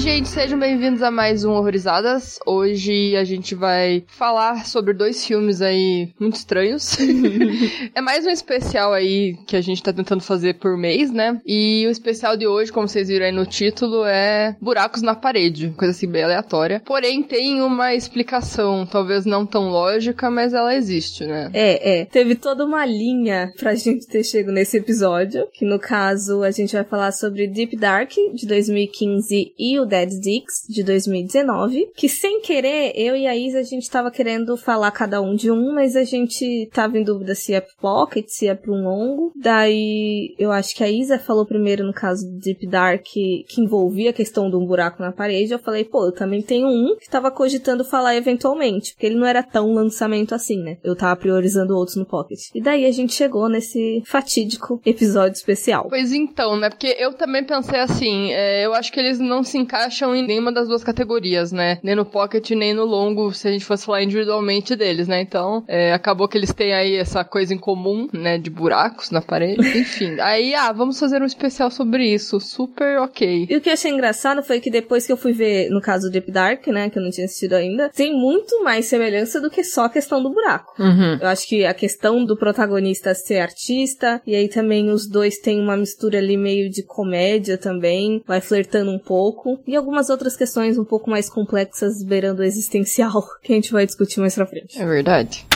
Oi, gente, sejam bem-vindos a mais um Horrorizadas. Hoje a gente vai falar sobre dois filmes aí muito estranhos. é mais um especial aí que a gente tá tentando fazer por mês, né? E o especial de hoje, como vocês viram aí no título, é Buracos na Parede, coisa assim bem aleatória. Porém, tem uma explicação, talvez não tão lógica, mas ela existe, né? É, é. Teve toda uma linha pra gente ter chegado nesse episódio, que no caso a gente vai falar sobre Deep Dark de 2015 e o Dead Dicks, de 2019, que sem querer, eu e a Isa, a gente tava querendo falar cada um de um, mas a gente tava em dúvida se é Pocket, se é pro longo. Daí, eu acho que a Isa falou primeiro, no caso do Deep Dark, que, que envolvia a questão de um buraco na parede. Eu falei, pô, eu também tenho um que tava cogitando falar eventualmente, porque ele não era tão lançamento assim, né? Eu tava priorizando outros no Pocket. E daí a gente chegou nesse fatídico episódio especial. Pois então, né? Porque eu também pensei assim, é, eu acho que eles não se encaixam em nenhuma das duas categorias, né? Nem no pocket, nem no longo, se a gente fosse falar individualmente deles, né? Então, é, acabou que eles têm aí essa coisa em comum, né? De buracos na parede. Enfim, aí, ah, vamos fazer um especial sobre isso. Super ok. E o que eu achei engraçado foi que depois que eu fui ver, no caso do Deep Dark, né? Que eu não tinha assistido ainda, tem muito mais semelhança do que só a questão do buraco. Uhum. Eu acho que a questão do protagonista ser artista, e aí também os dois têm uma mistura ali meio de comédia também, vai flertando um pouco e algumas outras questões um pouco mais complexas beirando o existencial que a gente vai discutir mais pra frente. É verdade.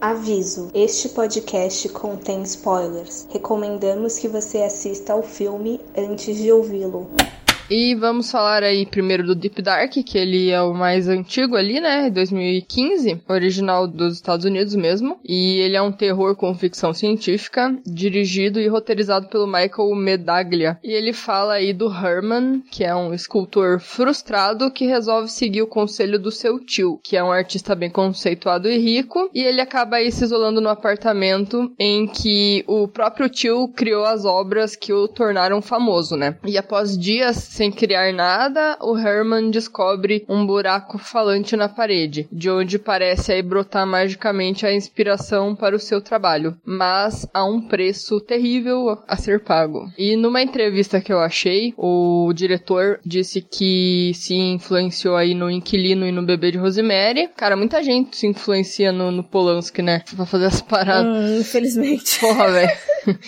Aviso: este podcast contém spoilers. Recomendamos que você assista ao filme antes de ouvi-lo. E vamos falar aí primeiro do Deep Dark, que ele é o mais antigo ali, né? 2015, original dos Estados Unidos mesmo. E ele é um terror com ficção científica, dirigido e roteirizado pelo Michael Medaglia. E ele fala aí do Herman, que é um escultor frustrado que resolve seguir o conselho do seu tio, que é um artista bem conceituado e rico. E ele acaba aí se isolando no apartamento em que o próprio tio criou as obras que o tornaram famoso, né? E após dias sem criar nada, o Herman descobre um buraco falante na parede, de onde parece aí brotar magicamente a inspiração para o seu trabalho, mas a um preço terrível a ser pago. E numa entrevista que eu achei, o diretor disse que se influenciou aí no Inquilino e no Bebê de Rosemary. Cara, muita gente se influencia no, no Polanski, né? Pra fazer as paradas. Hum, infelizmente. Porra, velho.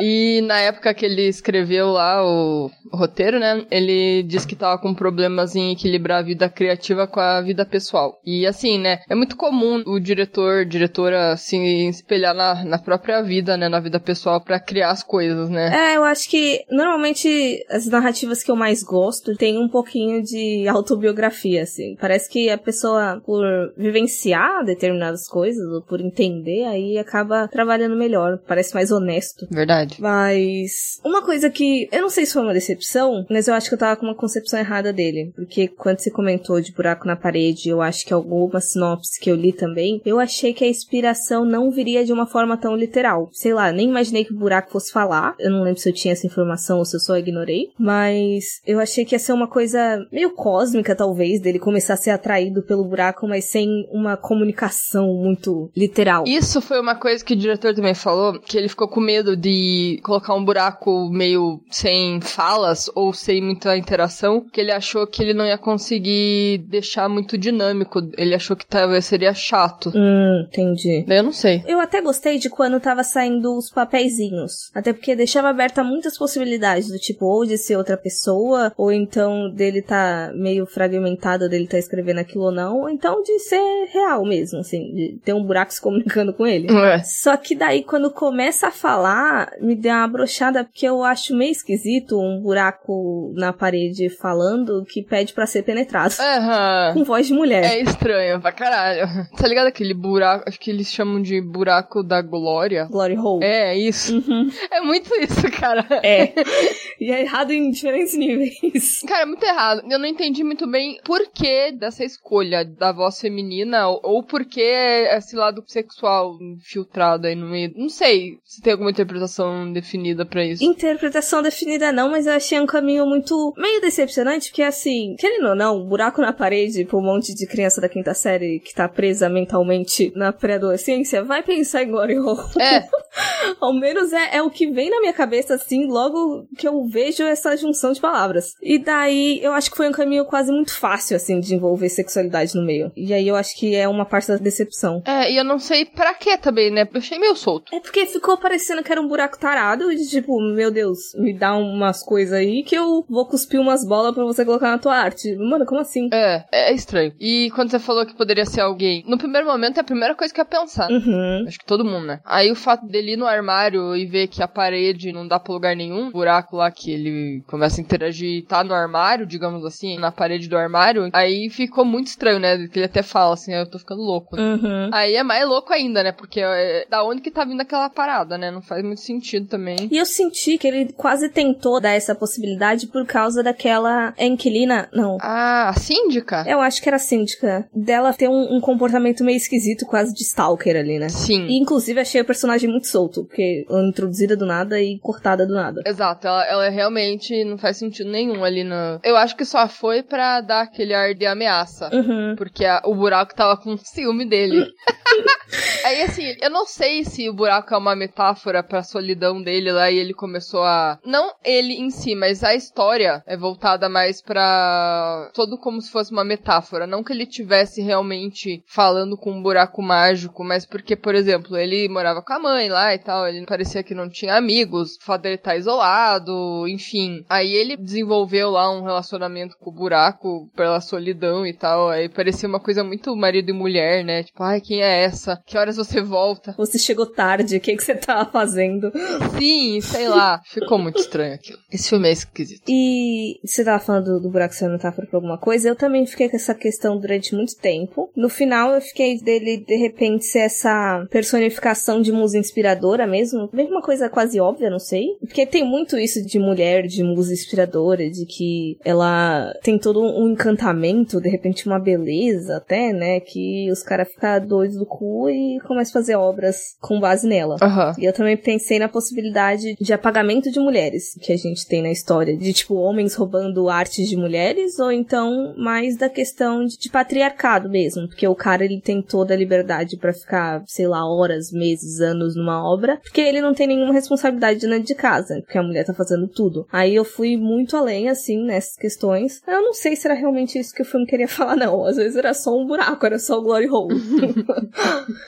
e na época que ele escreveu lá o, o roteiro, né? Ele disse que tava com problemas em equilibrar a vida criativa com a vida pessoal. E assim, né? É muito comum o diretor, diretora se espelhar na, na própria vida, né? Na vida pessoal para criar as coisas, né? É, eu acho que normalmente as narrativas que eu mais gosto tem um pouquinho de autobiografia, assim. Parece que a pessoa, por vivenciar determinadas coisas, ou por entender, aí acaba trabalhando melhor. Parece mais honesto. Verdade. Mas uma coisa que eu não sei se foi uma decepção, mas eu acho que eu tava com uma concepção errada dele. Porque quando você comentou de buraco na parede, eu acho que alguma sinopse que eu li também, eu achei que a inspiração não viria de uma forma tão literal. Sei lá, nem imaginei que o buraco fosse falar. Eu não lembro se eu tinha essa informação ou se eu só ignorei. Mas eu achei que ia ser uma coisa meio cósmica, talvez, dele começar a ser atraído pelo buraco, mas sem uma comunicação muito literal. Isso foi uma coisa que o diretor também falou, que ele ficou com medo de colocar um buraco meio sem falas ou sem muita interação, que ele achou que ele não ia conseguir deixar muito dinâmico. Ele achou que talvez seria chato. Hum, entendi. Daí eu não sei. Eu até gostei de quando tava saindo os papeizinhos. Até porque deixava aberta muitas possibilidades, do tipo, ou de ser outra pessoa, ou então dele tá meio fragmentado, dele tá escrevendo aquilo ou não, ou então de ser real mesmo, assim, de ter um buraco se comunicando com ele. É. Só que daí, quando começa a falar, me deu uma brochada, porque eu acho meio esquisito um buraco na parede falando que pede para ser penetrado. Aham. Com voz de mulher. É estranho pra caralho. Tá ligado aquele buraco, acho que eles chamam de buraco da glória? Glory hole. É, isso. Uhum. É muito isso, cara. É. E é errado em diferentes níveis. Cara, é muito errado. Eu não entendi muito bem por que dessa escolha da voz feminina ou, por que esse lado sexual infiltrado aí no meio. Não sei se tem alguma interpretação definida pra isso. Interpretação definida não, mas eu achei um caminho muito meio decepcionante, porque assim, querendo ou não, um buraco na parede pra um monte de criança da quinta série que tá presa mentalmente na pré-adolescência, vai pensar em Glory Hole. É. Ao menos é, é o que vem na minha cabeça, assim, logo que eu vejo essa junção de palavras. E daí, eu acho que foi um caminho quase muito fácil, assim, de envolver sexualidade no meio. E aí eu acho que é uma parte da decepção. É, e eu não sei pra que também, né? Eu achei meio solto. É porque ficou parecendo que era um buraco tarado, de tipo, meu Deus, me dá umas coisas aí que eu vou cuspir umas bolas pra você colocar na tua arte. Mano, como assim? É, é estranho. E quando você falou que poderia ser alguém, no primeiro momento é a primeira coisa que eu ia pensar. Uhum. Acho que todo mundo, né? Aí o fato dele ir no armário e ver que a parede não dá pra lugar nenhum, buraco lá que ele começa a interagir, tá no armário, digamos assim, na parede do armário, aí ficou muito estranho, né? Que ele até fala assim, "Ah, eu tô ficando louco. né?" Uhum. Aí é mais louco ainda, né? Porque é, da onde que tá vindo aquela parada, né? Não faz muito sentido também. E eu senti que ele quase tentou dar essa possibilidade por causa daquela inquilina. Não. Ah, a síndica? Eu acho que era a síndica. Dela ter um, um comportamento meio esquisito, quase de stalker ali, né? Sim. E inclusive achei o personagem muito solto, porque ela é introduzida do nada e cortada do nada. Exato, ela, ela realmente não faz sentido nenhum ali no. Eu acho que só foi pra dar aquele ar de ameaça. Uhum. Porque a- o buraco tava com ciúme dele. Aí, assim, eu não sei se o buraco é uma metáfora pra solidão dele lá e ele começou a. Não ele em si, mas a história é voltada mais pra. Todo como se fosse uma metáfora. Não que ele tivesse realmente falando com um buraco mágico, mas porque, por exemplo, ele morava com a mãe lá e tal, ele parecia que não tinha amigos, o fato dele estar isolado, enfim. Aí ele desenvolveu lá um relacionamento com o buraco pela solidão e tal. Aí parecia uma coisa muito marido e mulher, né? Tipo, ai, quem é essa? Que horas você volta? Você chegou tarde, o que, que você tava fazendo? Sim, sei lá. Ficou muito estranho aquilo. Esse filme é esquisito. E você tava falando do, do buraco ser metáfora pra alguma coisa, eu também fiquei com essa questão durante muito tempo. No final, eu fiquei dele, de repente, ser essa personificação de musa inspiradora mesmo. Mesmo uma coisa quase óbvia, não sei. Porque tem muito isso de mulher, de musa inspiradora, de que ela tem todo um encantamento, de repente uma beleza até, né? Que os caras ficam doidos do cu e começam a fazer obras com base nela. Aham. E eu também pensei na possibilidade de apagamento de mulheres que a gente tem na história. De, tipo, homens roubando artes de mulheres, ou então mais da questão de, de patriarcado mesmo. Porque o cara, ele tem toda a liberdade pra ficar, sei lá, horas, meses, anos numa obra. Porque ele não tem nenhuma responsabilidade dentro de casa. Porque a mulher tá fazendo tudo. Aí eu fui muito além, assim, nessas questões. Eu não sei se era realmente isso que o filme queria falar, não. Às vezes era só um buraco, era só o Glory Hole.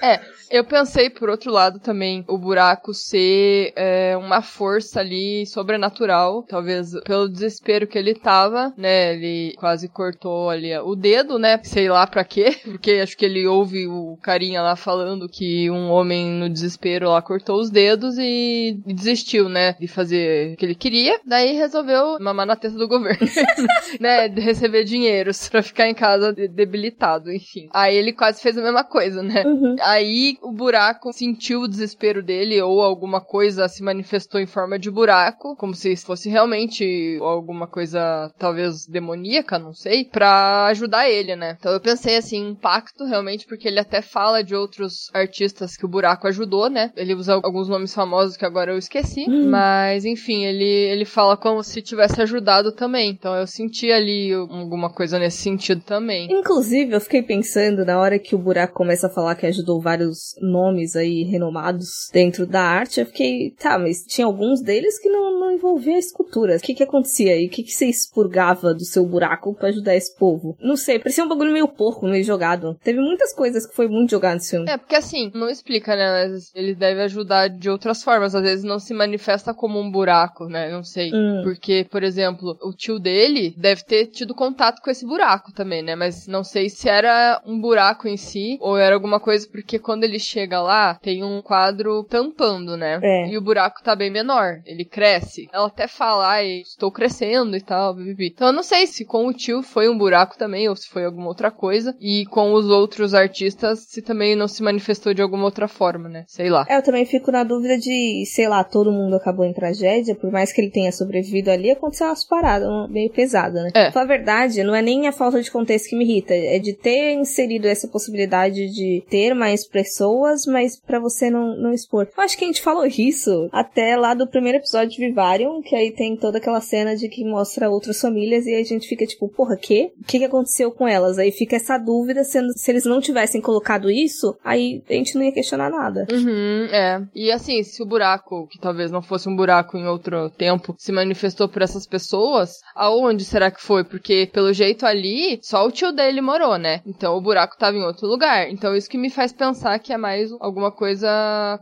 É, eu pensei, por outro lado, também, o buraco ser é, uma força ali sobrenatural. Talvez pelo desespero que ele tava, né? Ele quase cortou ali o dedo, né? Sei lá pra quê. Porque acho que ele ouve o carinha lá falando que um homem no desespero lá cortou os dedos e, desistiu, né? De fazer o que ele queria. Daí resolveu mamar na testa do governo, né? De receber dinheiros pra ficar em casa de- debilitado, enfim. Aí ele quase fez a mesma coisa, né? Uhum. Aí o buraco sentiu o desespero dele ou alguma coisa se manifestou em forma de buraco, como se fosse realmente alguma coisa talvez demoníaca, não sei, pra ajudar ele, né? Então eu pensei assim, um pacto realmente, porque ele até fala de outros artistas que o buraco ajudou, né? Ele usa alguns nomes famosos que agora eu esqueci, Hum. mas enfim, ele ele fala como se tivesse ajudado também. Então eu senti ali alguma coisa nesse sentido também. Inclusive, eu fiquei pensando na hora que o buraco começa a falar que ajudou vários nomes aí renomados dentro da arte, eu fiquei, tá, mas tinha alguns deles que não, não envolvia a escultura. O que que acontecia aí? O que que você expurgava do seu buraco pra ajudar esse povo? Não sei, parecia um bagulho meio porco, meio jogado. Teve muitas coisas que foi muito jogado nesse filme. É, porque assim, não explica, né? Mas ele deve ajudar de outras formas. Às vezes não se manifesta como um buraco, né? Não sei. Hum. Porque, por exemplo, o tio dele deve ter tido contato com esse buraco também, né? Mas não sei se era um buraco em si ou era alguma coisa. porque quando ele chega lá, tem um quadro tampando, né? É. E o buraco tá bem menor. Ele cresce. Ela até fala, ai, estou crescendo e tal, bibi. Então eu não sei se com o tio foi um buraco também, ou se foi alguma outra coisa. E com os outros artistas, se também não se manifestou de alguma outra forma, né? Sei lá. É, eu também fico na dúvida de, sei lá, todo mundo acabou em tragédia, por mais que ele tenha sobrevivido ali, aconteceu umas paradas meio pesadas, né? É. Pra verdade, não é nem a falta de contexto que me irrita, é de ter inserido essa possibilidade de ter mais pessoas, mas pra você não, não expor. Eu acho que a gente falou isso até lá do primeiro episódio de Vivarium, que aí tem toda aquela cena de que mostra outras famílias e aí a gente fica tipo, porra, quê? O que, que aconteceu com elas? Aí fica essa dúvida, sendo, se eles não tivessem colocado isso, aí a gente não ia questionar nada. Uhum, é. E assim, se o buraco, que talvez não fosse um buraco em outro tempo, se manifestou por essas pessoas, aonde será que foi? Porque, pelo jeito ali, só o tio dele morou, né? Então o buraco tava em outro lugar. Então isso que me faz pensar que é mais alguma coisa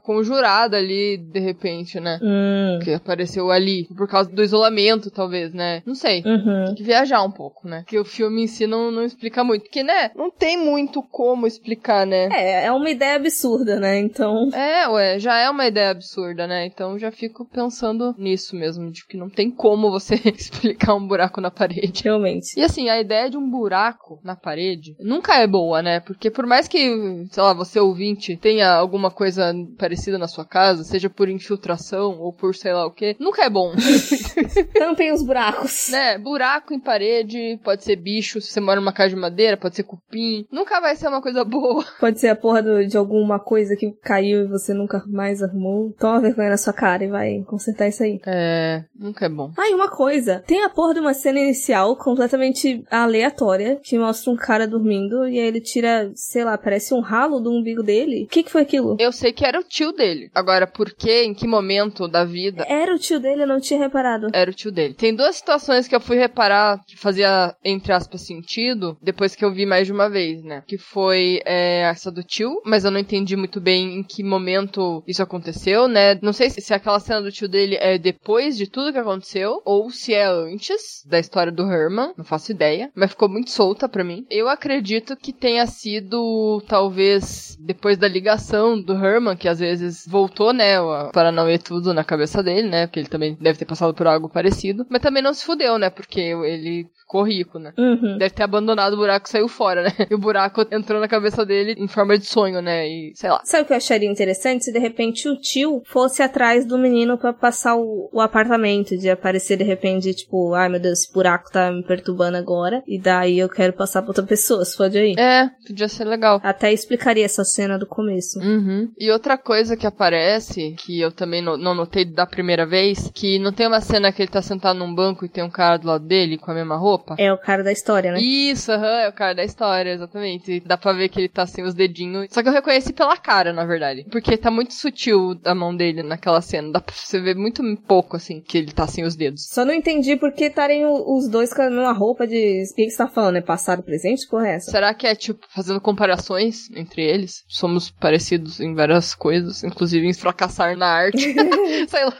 conjurada ali, de repente, né? Hum. Que apareceu ali. Por causa do isolamento, talvez, né? Não sei. Uhum. Tem que viajar um pouco, né? Que o filme em si não, não explica muito. Porque, né? Não tem muito como explicar, né? É, é uma ideia absurda, né? Então. É, ué, já é uma ideia absurda, né? Então já fico pensando nisso mesmo, de que não tem como você explicar um buraco na parede. Realmente. E assim, a ideia de um buraco na parede nunca é boa, né? Porque por mais que, sei lá, você ouvinte tenha alguma coisa parecida na sua casa, seja por infiltração ou por sei lá o que, nunca é bom. Tampem os buracos. né? Buraco em parede, pode ser bicho, se você mora numa casa de madeira, pode ser cupim. Nunca vai ser uma coisa boa. Pode ser a porra do- de alguma coisa que caiu e você nunca mais arrumou. Toma vergonha na sua cara e vai consertar isso aí. É, nunca é bom. Ah, e uma coisa. Tem a porra de uma cena inicial completamente aleatória que mostra um cara dormindo e aí ele tira, sei lá, parece um ralo do umbigo dele. O que que foi aquilo? Eu sei que era o tio dele. Agora, por que, em que momento da vida Era o tio dele, eu não tinha reparado. era o tio dele? Tem duas situações que eu fui reparar que fazia, entre aspas, sentido, depois que eu vi mais de uma vez, né? Que foi é, essa do tio, mas eu não entendi muito bem em que momento isso aconteceu, né? Não sei se, se aquela cena do tio dele é depois de tudo que aconteceu, ou se é antes da história do Herman, não faço ideia, mas ficou muito solta pra mim. Eu acredito que tenha sido, talvez, depois da ligação do Herman, que às vezes voltou, né, o Paranauê tudo na cabeça dele, né, porque ele também deve ter passado por algo parecido, mas também não se fudeu, né, porque ele ficou rico, né. Uhum. Deve ter abandonado o buraco e saiu fora, né? E o buraco entrou na cabeça dele em forma de sonho, né? E sei lá. Sabe o que eu acharia interessante? Se de repente o tio fosse atrás do menino pra passar o, o apartamento, de aparecer de repente, tipo, ai meu Deus, esse buraco tá me perturbando agora, e daí eu quero passar pra outra pessoa, se pode aí. É, podia ser legal. Até explicaria essa cena do começo. Uhum. E outra coisa que aparece, que eu também no- não notei da primeira vez, que não tem uma cena que ele tá sentado num banco e tem um cara do lado dele com a mesma roupa? É o cara da história, né? Isso, aham, é o cara da história, exatamente. E dá pra ver que ele tá sem os dedinhos. Só que eu reconheci pela cara, na verdade. Porque tá muito sutil a mão dele naquela cena. Dá pra você ver muito pouco, assim, que ele tá sem os dedos. Só não entendi por que estarem os dois com a mesma roupa de. O que que você tá falando? É passado, presente? Porra, é essa? Será que é, tipo, fazendo comparações entre eles? Somos parecidos em várias coisas, inclusive em fracassar na arte. Sei lá.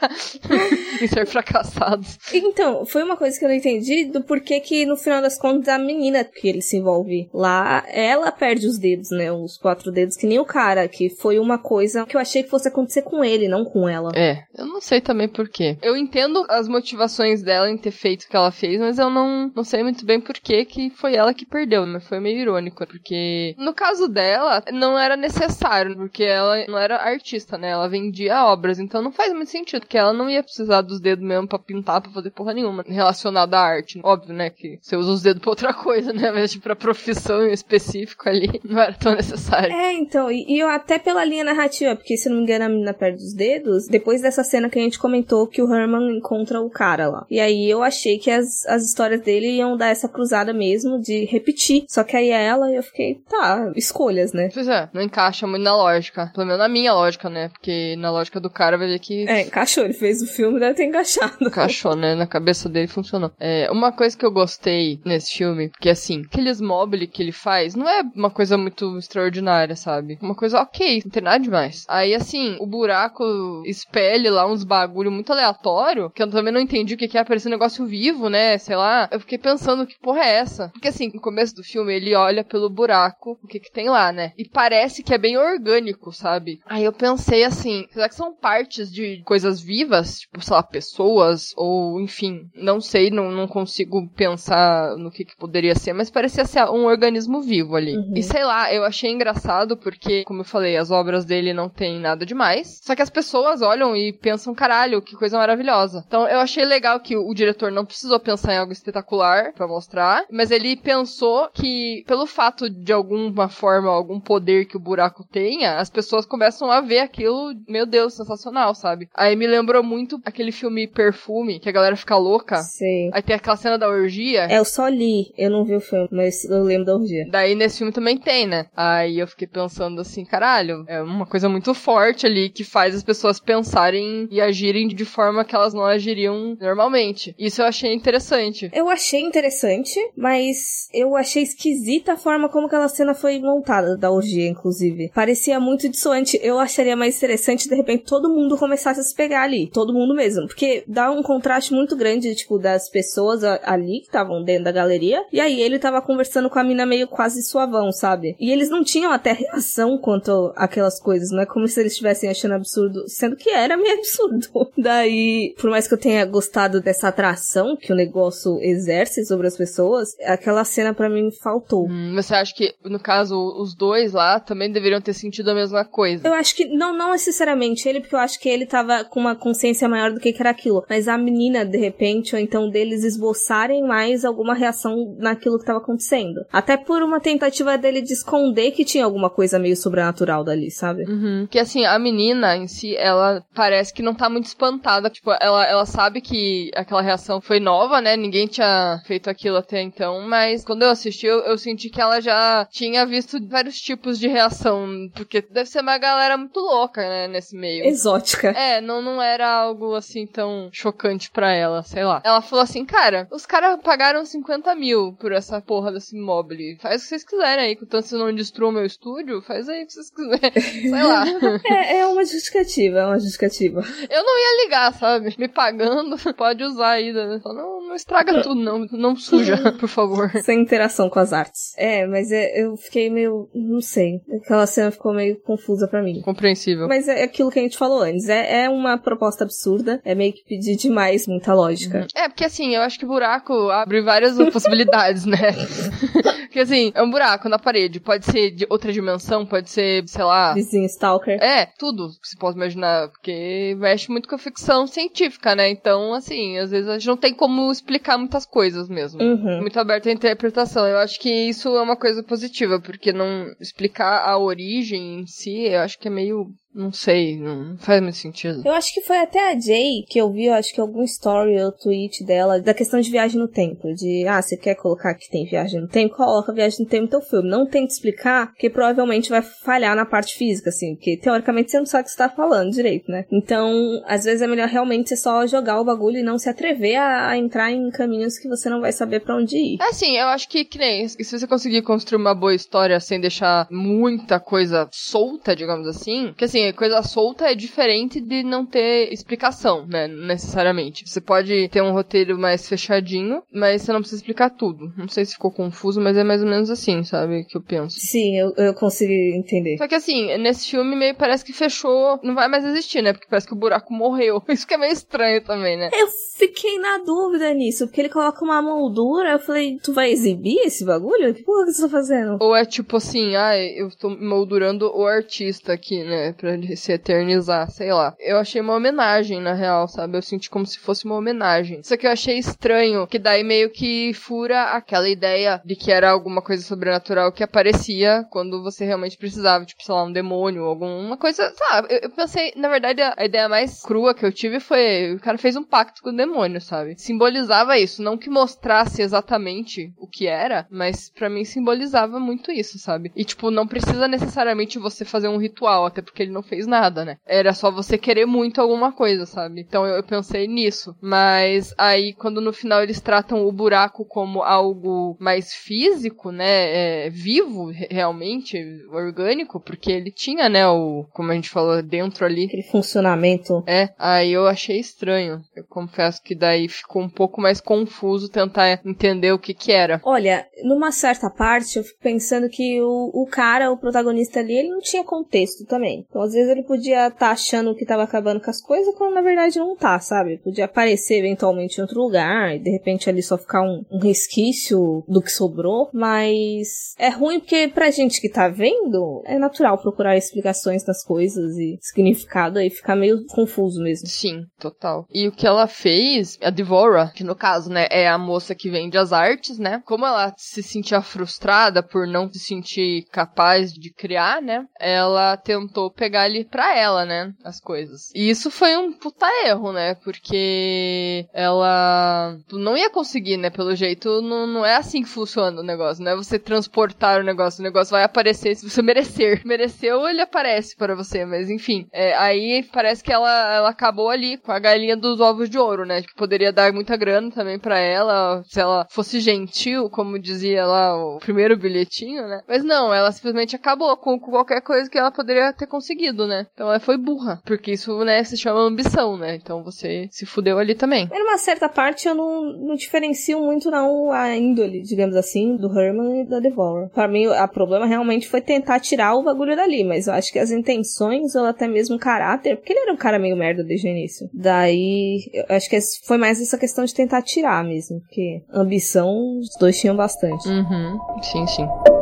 em ser fracassados. Então, foi uma coisa que eu não entendi do porquê que, no final das contas, a menina que ele se envolve lá, ela perde os dedos, né? Os quatro dedos, que nem o cara, que foi uma coisa que eu achei que fosse acontecer com ele, não com ela. É, eu não sei também por quê. Eu entendo as motivações dela em ter feito o que ela fez, mas eu não, não sei muito bem por que que foi ela que perdeu, mas foi meio irônico, porque no caso dela, não era necessário, porque ela não era artista, né? Ela vendia obras, então não faz muito sentido, porque ela não ia precisar dos dedos mesmo pra pintar, pra fazer porra nenhuma relacionada à arte. Óbvio, né, que você usa os dedos pra outra coisa, né? Mas tipo, pra profissão em específico ali, não era tão necessário. É, então, e, e até pela linha narrativa, porque se não me engano a menina perde os dedos, depois dessa cena que a gente comentou que o Herman encontra o cara lá. E aí eu achei que as, as histórias dele iam dar essa cruzada mesmo de repetir. Só que aí ela, eu fiquei, tá, escolhas, né? Pois é, não encaixa muito na lógica. Pelo menos na minha lógica, né? Porque na lógica do cara vai ver que É, encaixou, ele fez o filme, deve ter encaixado. encaixou, né? Na cabeça dele funcionou. É, uma coisa que eu gostei nesse filme, que assim, aqueles mobile que ele faz não é uma coisa muito extraordinária, sabe? Uma coisa ok, não tem nada demais. Aí, assim, o buraco espelha lá uns bagulho muito aleatório, que eu também não entendi o que é, parecia um negócio vivo, né? Sei lá. Eu fiquei pensando, que porra é essa? Porque assim, no começo do filme, ele olha pelo buraco, o que que tem lá, né? E parece que é bem orgânico, sabe? Aí eu pensei assim, será que são partes de coisas vivas? Tipo, sei lá, pessoas? Ou, enfim, não sei, não, não consigo pensar no que, que poderia ser, mas parecia ser um organismo vivo ali. Uhum. E sei lá, eu achei engraçado porque, como eu falei, as obras dele não tem nada demais. Só que as pessoas olham e pensam, caralho, que coisa maravilhosa. Então eu achei legal que o diretor não precisou pensar em algo espetacular para mostrar, mas ele pensou que, pelo fato de alguma forma, algum poder que o buraco tenha, as pessoas começam a ver aquilo, meu Deus, sensacional, sabe? Aí me lembrou muito aquele filme Perfume, que a galera fica louca. Sim. Aí tem aquela cena da orgia. É, eu só li, eu não vi o filme, mas eu lembro da orgia. Daí nesse filme também tem, né? Aí eu fiquei pensando assim, caralho, é uma coisa muito forte ali que faz as pessoas pensarem e agirem de forma que elas não agiriam normalmente. Isso eu achei interessante. Eu achei interessante, mas eu achei esquisita a forma como aquela cena foi montada, da orgia, inclusive. Parecia muito dissoante. Eu acharia mais interessante, de repente, todo mundo começasse a se pegar ali. Todo mundo mesmo. Porque dá um contraste muito grande, tipo, das pessoas ali que estavam dentro da galeria. E aí ele tava conversando com a mina meio quase suavão, sabe? E eles não tinham até reação quanto aquelas coisas. Não é como se eles estivessem achando absurdo, sendo que era meio absurdo. Daí, por mais que eu tenha gostado dessa atração que o negócio exerce sobre as pessoas, aquela cena para mim faltou. Hum, você acha que, no caso, os dois lá também deveriam ter sentido a mesma coisa? Eu acho que, não, não necessariamente ele, porque eu acho que ele tava com uma consciência maior do que, que era aquilo. Mas a menina, de repente, ou então deles esboçarem mais alguma reação naquilo que tava acontecendo. Até por uma tentativa dele de esconder que tinha alguma coisa meio sobrenatural dali, sabe? Uhum. Que assim, a menina em si, ela parece que não tá muito espantada. Tipo, ela, ela sabe que aquela reação foi nova, né? Ninguém tinha feito aquilo até então, mas quando eu assisti, eu, eu senti que ela já tinha visto vários tipos de reação. Porque deve ser uma galera muito louca, né? Nesse meio. Exótica. É, não, não era algo assim tão chocante pra ela, sei lá. Ela falou assim, cara, os caras pagaram 50 mil por essa porra desse imóvel. Faz o que vocês quiserem aí, contanto vocês não destruam meu estúdio, faz aí o que vocês quiserem. sei lá. é, é uma justificativa, é uma justificativa. Eu não ia ligar, sabe? Me pagando, pode usar ainda, né? Só não, não estraga tudo, não. Não suja, por favor. Sem interação com as artes. É, mas é, eu fiquei meio. Não sei. Aquela cena ficou meio confusa para mim. Compreensível. Mas é aquilo que a gente falou antes. É, é uma proposta absurda. É meio que pedir demais muita lógica. Uhum. É, porque assim, eu acho que buraco abre várias possibilidades, né? porque assim, é um buraco na parede. Pode ser de outra dimensão, pode ser, sei lá. Vizinho Stalker. É, tudo que se pode imaginar. Porque mexe muito com a ficção científica, né? Então, assim, às vezes a gente não tem como explicar muitas coisas mesmo. Uhum. Muito aberto à interpretação. Eu acho que isso é uma coisa positiva, porque não explicar a origem em si, eu acho que é meio não sei, não faz muito sentido. Eu acho que foi até a Jay que eu vi, eu acho que algum story ou tweet dela, da questão de viagem no tempo. De, ah, você quer colocar que tem viagem no tempo? Coloca viagem no tempo no teu filme. Não tente explicar, porque provavelmente vai falhar na parte física, assim. Porque teoricamente você não sabe o que você tá falando direito, né? Então, às vezes é melhor realmente você só jogar o bagulho e não se atrever a, a entrar em caminhos que você não vai saber para onde ir. É assim, eu acho que, que nem, se você conseguir construir uma boa história sem deixar muita coisa solta, digamos assim, que assim, coisa solta é diferente de não ter explicação, né? Necessariamente. Você pode ter um roteiro mais fechadinho, mas você não precisa explicar tudo. Não sei se ficou confuso, mas é mais ou menos assim, sabe? Que eu penso. Sim, eu, eu consegui entender. Só que assim, nesse filme meio parece que fechou, não vai mais existir, né? Porque parece que o buraco morreu. Isso que é meio estranho também, né? Eu fiquei na dúvida nisso, porque ele coloca uma moldura, eu falei, tu vai exibir esse bagulho? Que porra que você tá fazendo? Ou é tipo assim, ah, eu tô moldurando o artista aqui, né? Pra se eternizar, sei lá. Eu achei uma homenagem, na real, sabe? Eu senti como se fosse uma homenagem. Só que eu achei estranho, que daí meio que fura aquela ideia de que era alguma coisa sobrenatural que aparecia quando você realmente precisava, tipo, sei lá, um demônio, alguma coisa, sabe? Eu, eu pensei, na verdade, a, a ideia mais crua que eu tive foi, o cara fez um pacto com o demônio, sabe? Simbolizava isso, não que mostrasse exatamente o que era, mas para mim simbolizava muito isso, sabe? E tipo, não precisa necessariamente você fazer um ritual, até porque ele não fez nada, né? Era só você querer muito alguma coisa, sabe? Então eu, eu pensei nisso. Mas aí, quando no final eles tratam o buraco como algo mais físico, né? É, vivo, realmente, orgânico, porque ele tinha, né, o, como a gente falou, dentro ali. Aquele funcionamento. É, aí eu achei estranho. Eu confesso que daí ficou um pouco mais confuso tentar entender o que que era. Olha, numa certa parte, eu fico pensando que o, o cara, o protagonista ali, ele não tinha contexto também. Então, às vezes, ele podia estar tá achando que tava acabando com as coisas, quando na verdade não tá, sabe? Podia aparecer eventualmente em outro lugar, e de repente ali só ficar um, um resquício do que sobrou, mas é ruim porque pra gente que tá vendo, é natural procurar explicações das coisas e significado aí ficar meio confuso mesmo. Sim, total. E o que ela fez, a Devora, que no caso, né, é a moça que vende as artes, né? Como ela se sentia frustrada por não se sentir capaz de criar, né? Ela tentou pegar ali pra ela, né? As coisas. E isso foi um puta erro, né? Porque ela não ia conseguir, né? Pelo jeito, não, não é assim que funciona o negócio, não é você transportar o negócio. O negócio vai aparecer se você merecer. Mereceu, ele aparece para você, mas enfim. É, aí parece que ela, ela acabou ali com a galinha dos ovos de ouro, né? Que poderia dar muita grana também para ela, se ela fosse gentil, como dizia lá o primeiro bilhetinho, né? Mas não, ela simplesmente acabou com qualquer coisa que ela poderia ter conseguido, né? Então ela foi burra, porque isso, né, se chama ambição, né? Então você se fudeu ali também. Em uma certa parte eu não, não diferencio muito não a índole, digamos assim, do Herman e da Devourer. Para mim, o problema realmente foi tentar tirar o bagulho dali, mas eu acho que as intenções ou até mesmo o caráter, porque ele era um cara meio merda desde o início. Daí, eu acho que foi mais essa questão de tentar tirar mesmo, porque ambição os dois tinham bastante. Uhum. Sim, sim.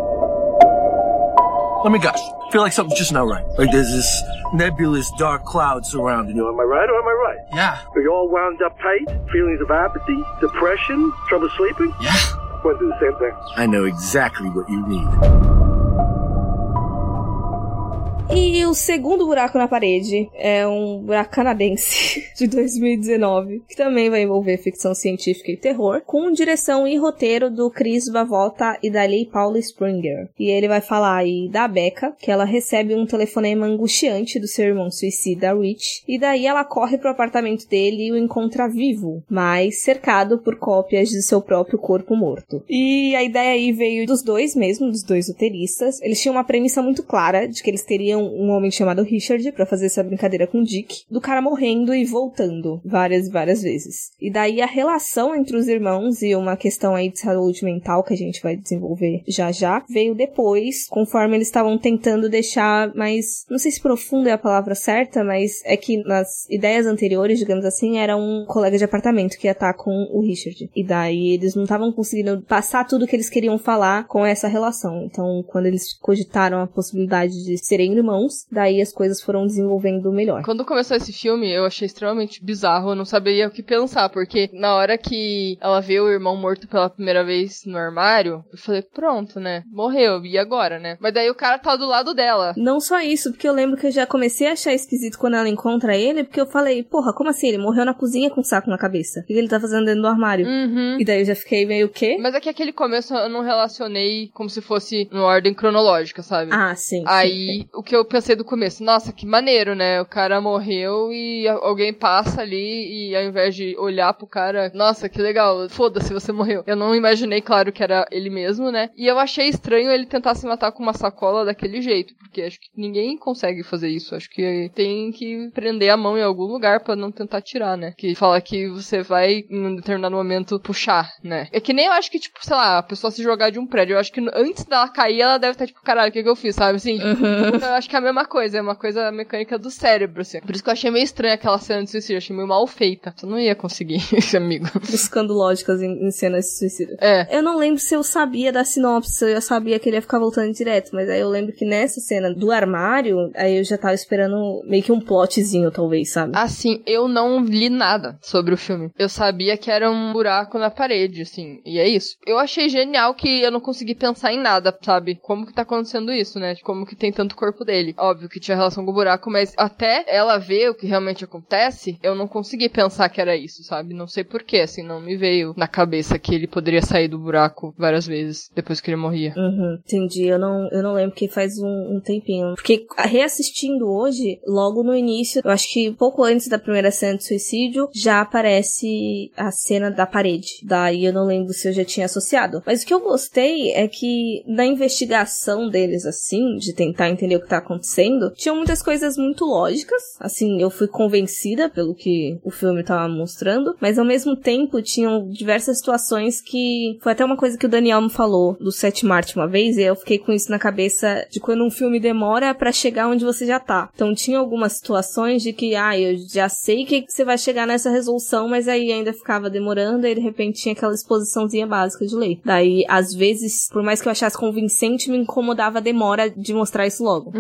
Let me guess. I feel like something's just not right. Like there's this nebulous dark cloud surrounding you. Am I right or am I right? Yeah. Are you all wound up tight? Feelings of apathy? Depression? Trouble sleeping? Yeah. Went through the same thing. I know exactly what you need. E o segundo buraco na parede é um buraco canadense de 2019, que também vai envolver ficção científica e terror, com direção e roteiro do Chris Bavota e da Lee Paula Springer. E ele vai falar aí da Becca, que ela recebe um telefonema angustiante do seu irmão suicida, Rich, e daí ela corre pro apartamento dele e o encontra vivo, mas cercado por cópias de seu próprio corpo morto. E a ideia aí veio dos dois mesmo, dos dois roteiristas. Eles tinham uma premissa muito clara de que eles teriam um homem chamado Richard para fazer essa brincadeira com o Dick, do cara morrendo e voltando várias e várias vezes. E daí a relação entre os irmãos e uma questão aí de saúde mental que a gente vai desenvolver já já veio depois, conforme eles estavam tentando deixar mais, não sei se profundo é a palavra certa, mas é que nas ideias anteriores, digamos assim, era um colega de apartamento que ia estar com o Richard. E daí eles não estavam conseguindo passar tudo que eles queriam falar com essa relação. Então, quando eles cogitaram a possibilidade de serem irmãos, daí as coisas foram desenvolvendo melhor. Quando começou esse filme, eu achei extremamente bizarro, eu não sabia o que pensar, porque na hora que ela vê o irmão morto pela primeira vez no armário, eu falei, pronto, né? Morreu, e agora, né? Mas daí o cara tá do lado dela. Não só isso, porque eu lembro que eu já comecei a achar esquisito quando ela encontra ele, porque eu falei, porra, como assim? Ele morreu na cozinha com um saco na cabeça. O que ele tá fazendo dentro do armário? Uhum. E daí eu já fiquei meio quê? Mas é que aquele começo eu não relacionei como se fosse em ordem cronológica, sabe? Ah, sim. Aí, sim. o que eu pensei do começo, nossa, que maneiro, né? O cara morreu e alguém passa ali e ao invés de olhar pro cara, nossa, que legal, foda-se, você morreu. Eu não imaginei, claro, que era ele mesmo, né? E eu achei estranho ele tentar se matar com uma sacola daquele jeito, porque acho que ninguém consegue fazer isso. Acho que tem que prender a mão em algum lugar para não tentar tirar, né? Que fala que você vai, em um determinado momento, puxar, né? É que nem eu acho que, tipo, sei lá, a pessoa se jogar de um prédio. Eu acho que antes dela cair, ela deve estar, tipo, caralho, o que, que eu fiz, sabe? Assim, Uhum. eu acho que é a mesma coisa, é uma coisa mecânica do cérebro, assim. Por isso que eu achei meio estranha aquela cena de suicídio, achei meio mal feita. Você não ia conseguir, esse amigo. Buscando lógicas em, em cenas de suicídio. É. Eu não lembro se eu sabia da sinopse, eu sabia que ele ia ficar voltando direto, mas aí eu lembro que nessa cena do armário, aí eu já tava esperando meio que um plotzinho, talvez, sabe? Assim, eu não li nada sobre o filme. Eu sabia que era um buraco na parede, assim, e é isso. Eu achei genial que eu não consegui pensar em nada, sabe? Como que tá acontecendo isso, né? Como que tem tanto corpo dele. Ele. Óbvio que tinha relação com o buraco, mas até ela ver o que realmente acontece, eu não consegui pensar que era isso, sabe? Não sei porquê, assim, não me veio na cabeça que ele poderia sair do buraco várias vezes depois que ele morria. Uhum, entendi. Eu não, eu não lembro que faz um, um tempinho. Porque reassistindo hoje, logo no início, eu acho que pouco antes da primeira cena de suicídio, já aparece a cena da parede. Daí eu não lembro se eu já tinha associado. Mas o que eu gostei é que na investigação deles, assim, de tentar entender o que tá acontecendo, tinham muitas coisas muito lógicas. Assim, eu fui convencida pelo que o filme tava mostrando, mas ao mesmo tempo tinham diversas situações que foi até uma coisa que o Daniel me falou do Sete Marte uma vez, e eu fiquei com isso na cabeça de quando um filme demora para chegar onde você já tá. Então tinha algumas situações de que, ah, eu já sei que você vai chegar nessa resolução, mas aí ainda ficava demorando, e de repente tinha aquela exposiçãozinha básica de lei. Daí, às vezes, por mais que eu achasse convincente, me incomodava a demora de mostrar isso logo.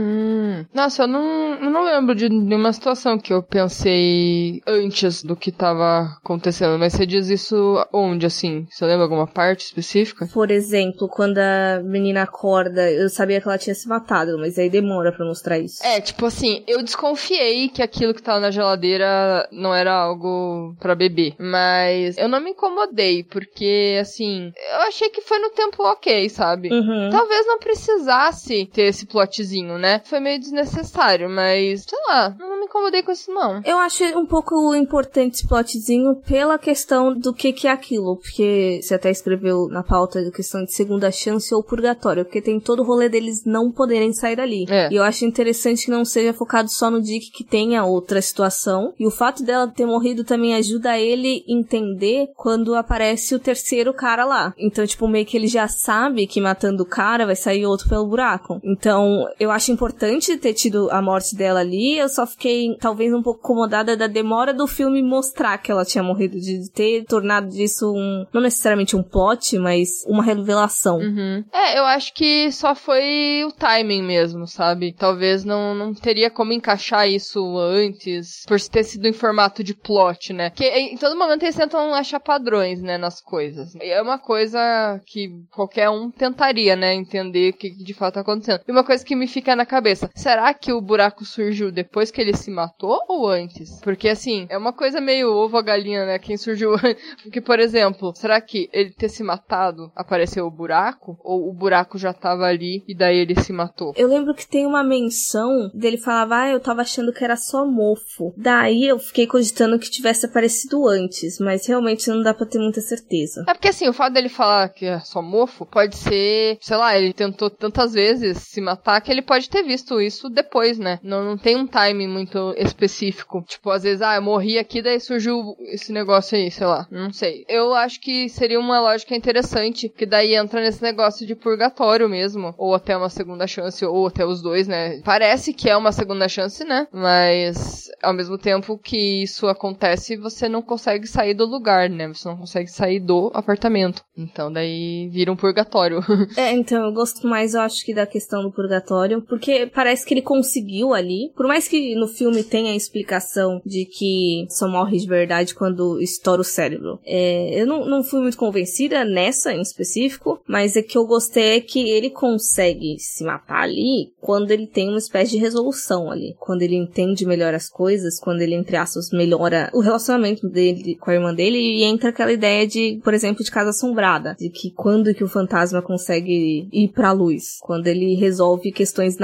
Nossa, eu não, eu não lembro de nenhuma situação que eu pensei antes do que tava acontecendo, mas você diz isso onde, assim? Você lembra alguma parte específica? Por exemplo, quando a menina acorda, eu sabia que ela tinha se matado, mas aí demora para mostrar isso. É, tipo assim, eu desconfiei que aquilo que tava na geladeira não era algo para beber, mas eu não me incomodei, porque, assim, eu achei que foi no tempo ok, sabe? Uhum. Talvez não precisasse ter esse plotzinho, né? Foi meio desnecessário, mas, sei lá, não me incomodei com isso não. Eu acho um pouco importante esse plotzinho pela questão do que que é aquilo, porque você até escreveu na pauta a questão de segunda chance ou purgatório, porque tem todo o rolê deles não poderem sair dali. É. E eu acho interessante que não seja focado só no Dick que tenha outra situação, e o fato dela ter morrido também ajuda ele entender quando aparece o terceiro cara lá. Então, tipo, meio que ele já sabe que matando o cara vai sair outro pelo buraco. Então, eu acho importante ter tido a morte dela ali, eu só fiquei talvez um pouco incomodada da demora do filme mostrar que ela tinha morrido, de ter tornado disso um, não necessariamente um plot, mas uma revelação. Uhum. É, eu acho que só foi o timing mesmo, sabe? Talvez não, não teria como encaixar isso antes, por ter sido em formato de plot, né? Que em todo momento eles tentam achar padrões, né, nas coisas. E é uma coisa que qualquer um tentaria, né, entender o que de fato tá acontecendo. E uma coisa que me fica na cabeça, será que o buraco surgiu depois que ele se matou ou antes? Porque assim, é uma coisa meio ovo a galinha, né? Quem surgiu Porque, por exemplo, será que ele ter se matado apareceu o buraco? Ou o buraco já tava ali e daí ele se matou? Eu lembro que tem uma menção dele falava, ah, eu tava achando que era só mofo. Daí eu fiquei cogitando que tivesse aparecido antes, mas realmente não dá pra ter muita certeza. É porque assim, o fato dele falar que é só mofo pode ser, sei lá, ele tentou tantas vezes se matar que ele pode ter visto isso depois, né? Não, não tem um time muito específico. Tipo, às vezes, ah, eu morri aqui, daí surgiu esse negócio aí, sei lá. Não sei. Eu acho que seria uma lógica interessante, que daí entra nesse negócio de purgatório mesmo. Ou até uma segunda chance, ou até os dois, né? Parece que é uma segunda chance, né? Mas ao mesmo tempo que isso acontece, você não consegue sair do lugar, né? Você não consegue sair do apartamento. Então daí vira um purgatório. é, então eu gosto mais, eu acho que da questão do purgatório, porque parece que ele conseguiu ali. Por mais que no filme tenha a explicação de que só morre de verdade quando estoura o cérebro. É, eu não, não fui muito convencida nessa em específico, mas é que eu gostei é que ele consegue se matar ali quando ele tem uma espécie de resolução ali. Quando ele entende melhor as coisas, quando ele, entre aspas, melhora o relacionamento dele com a irmã dele e entra aquela ideia de, por exemplo, de casa assombrada. De que quando que o fantasma consegue ir pra luz? Quando ele resolve questões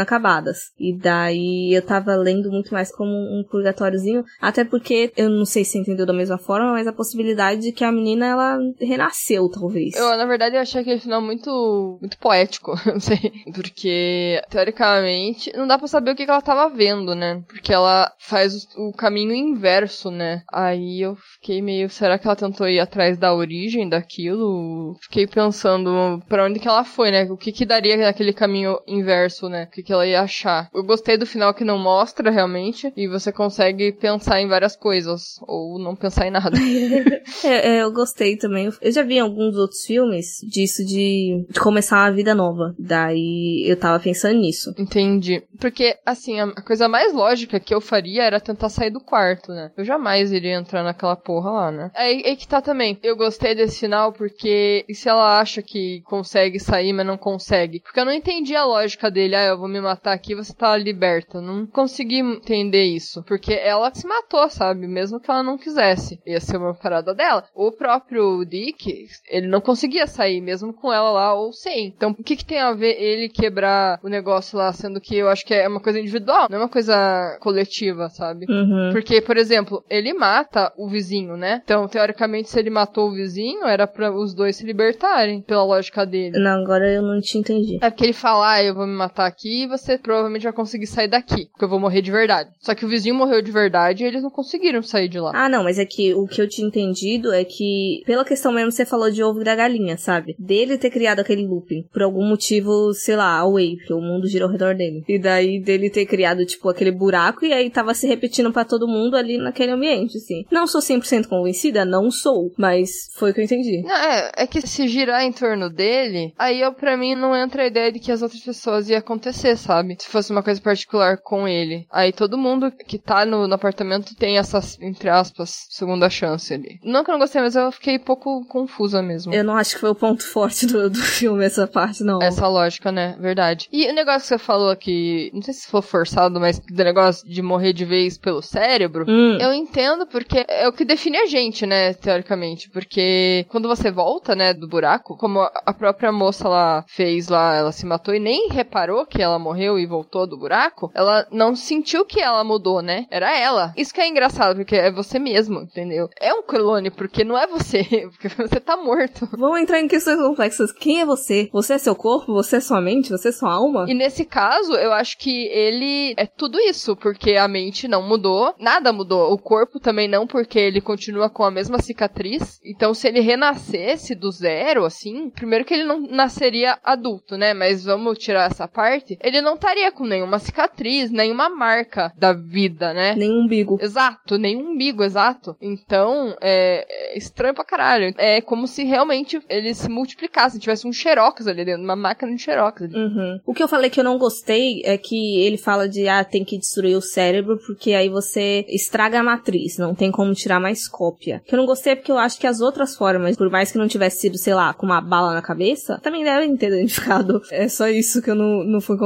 E daí eu tava lendo muito mais como um purgatóriozinho, até porque eu não sei se entendeu da mesma forma, mas a possibilidade de que a menina ela renasceu, talvez. Eu, na verdade, eu achei aquele final muito, muito poético, não sei. Porque, teoricamente, não dá pra saber o que, que ela tava vendo, né? Porque ela faz o, o caminho inverso, né? Aí eu fiquei meio, será que ela tentou ir atrás da origem daquilo? Fiquei pensando para onde que ela foi, né? O que que daria naquele caminho inverso, né? O que que ela ia achar? Eu gostei do final que não mostra realmente mente e você consegue pensar em várias coisas ou não pensar em nada. é, é, eu gostei também. Eu já vi alguns outros filmes disso de, de começar uma vida nova. Daí eu tava pensando nisso. Entendi. Porque, assim, a coisa mais lógica que eu faria era tentar sair do quarto, né? Eu jamais iria entrar naquela porra lá, né? Aí, aí que tá também. Eu gostei desse final porque e se ela acha que consegue sair, mas não consegue? Porque eu não entendi a lógica dele. Ah, eu vou me matar aqui, você tá liberta. Não consegui entender isso. Porque ela se matou, sabe? Mesmo que ela não quisesse. Ia ser uma parada dela. O próprio Dick, ele não conseguia sair, mesmo com ela lá ou sem. Então, o que, que tem a ver ele quebrar o negócio lá, sendo que eu acho que é uma coisa individual, não é uma coisa coletiva, sabe? Uhum. Porque, por exemplo, ele mata o vizinho, né? Então, teoricamente, se ele matou o vizinho, era para os dois se libertarem, pela lógica dele. Não, agora eu não te entendi. É porque ele fala, ah, eu vou me matar aqui e você provavelmente vai conseguir sair daqui, porque eu vou morrer de verdade. Só que o vizinho morreu de verdade e eles não conseguiram sair de lá. Ah, não, mas é que o que eu tinha entendido é que, pela questão mesmo, você falou de ovo da galinha, sabe? Dele ter criado aquele looping, por algum motivo, sei lá, away, porque o mundo gira ao redor dele. E daí dele ter criado, tipo, aquele buraco e aí tava se repetindo para todo mundo ali naquele ambiente, assim. Não sou 100% convencida? Não sou, mas foi o que eu entendi. Não, é, é que se girar em torno dele, aí eu, pra mim, não entra a ideia de que as outras pessoas ia acontecer, sabe? Se fosse uma coisa particular com ele. Aí todo mundo que tá no, no apartamento tem essas, entre aspas, segunda chance ali. Não que eu não gostei, mas eu fiquei pouco confusa mesmo. Eu não acho que foi o ponto forte do, do filme, essa parte, não. Essa lógica, né? Verdade. E o negócio que você falou aqui, não sei se foi forçado, mas do negócio de morrer de vez pelo cérebro, hum. eu entendo porque é o que define a gente, né, teoricamente. Porque quando você volta, né, do buraco, como a própria moça lá fez lá, ela se matou e nem reparou que ela morreu e voltou do buraco, ela não sentiu que ela mudou, né? Era ela. Isso que é engraçado, porque é você mesmo, entendeu? É um clone, porque não é você, porque você tá morto. Vamos entrar em questões complexas. Quem é você? Você é seu corpo? Você é sua mente? Você é sua alma? E nesse caso, eu acho que ele é tudo isso, porque a mente não mudou, nada mudou. O corpo também não, porque ele continua com a mesma cicatriz. Então, se ele renascesse do zero, assim, primeiro que ele não nasceria adulto, né? Mas vamos tirar essa parte. Ele não estaria com nenhuma cicatriz, nenhuma marca da vida, né? Nem umbigo. Exato, nem umbigo, exato. Então, é, é estranho pra caralho. É como se realmente ele se multiplicasse, tivesse um xerox ali dentro, uma máquina de xerox. Ali. Uhum. O que eu falei que eu não gostei é que ele fala de, ah, tem que destruir o cérebro, porque aí você estraga a matriz, não tem como tirar mais cópia. Que eu não gostei porque eu acho que as outras formas, por mais que não tivesse sido, sei lá, com uma bala na cabeça, também devem ter danificado. É só isso que eu não, não fui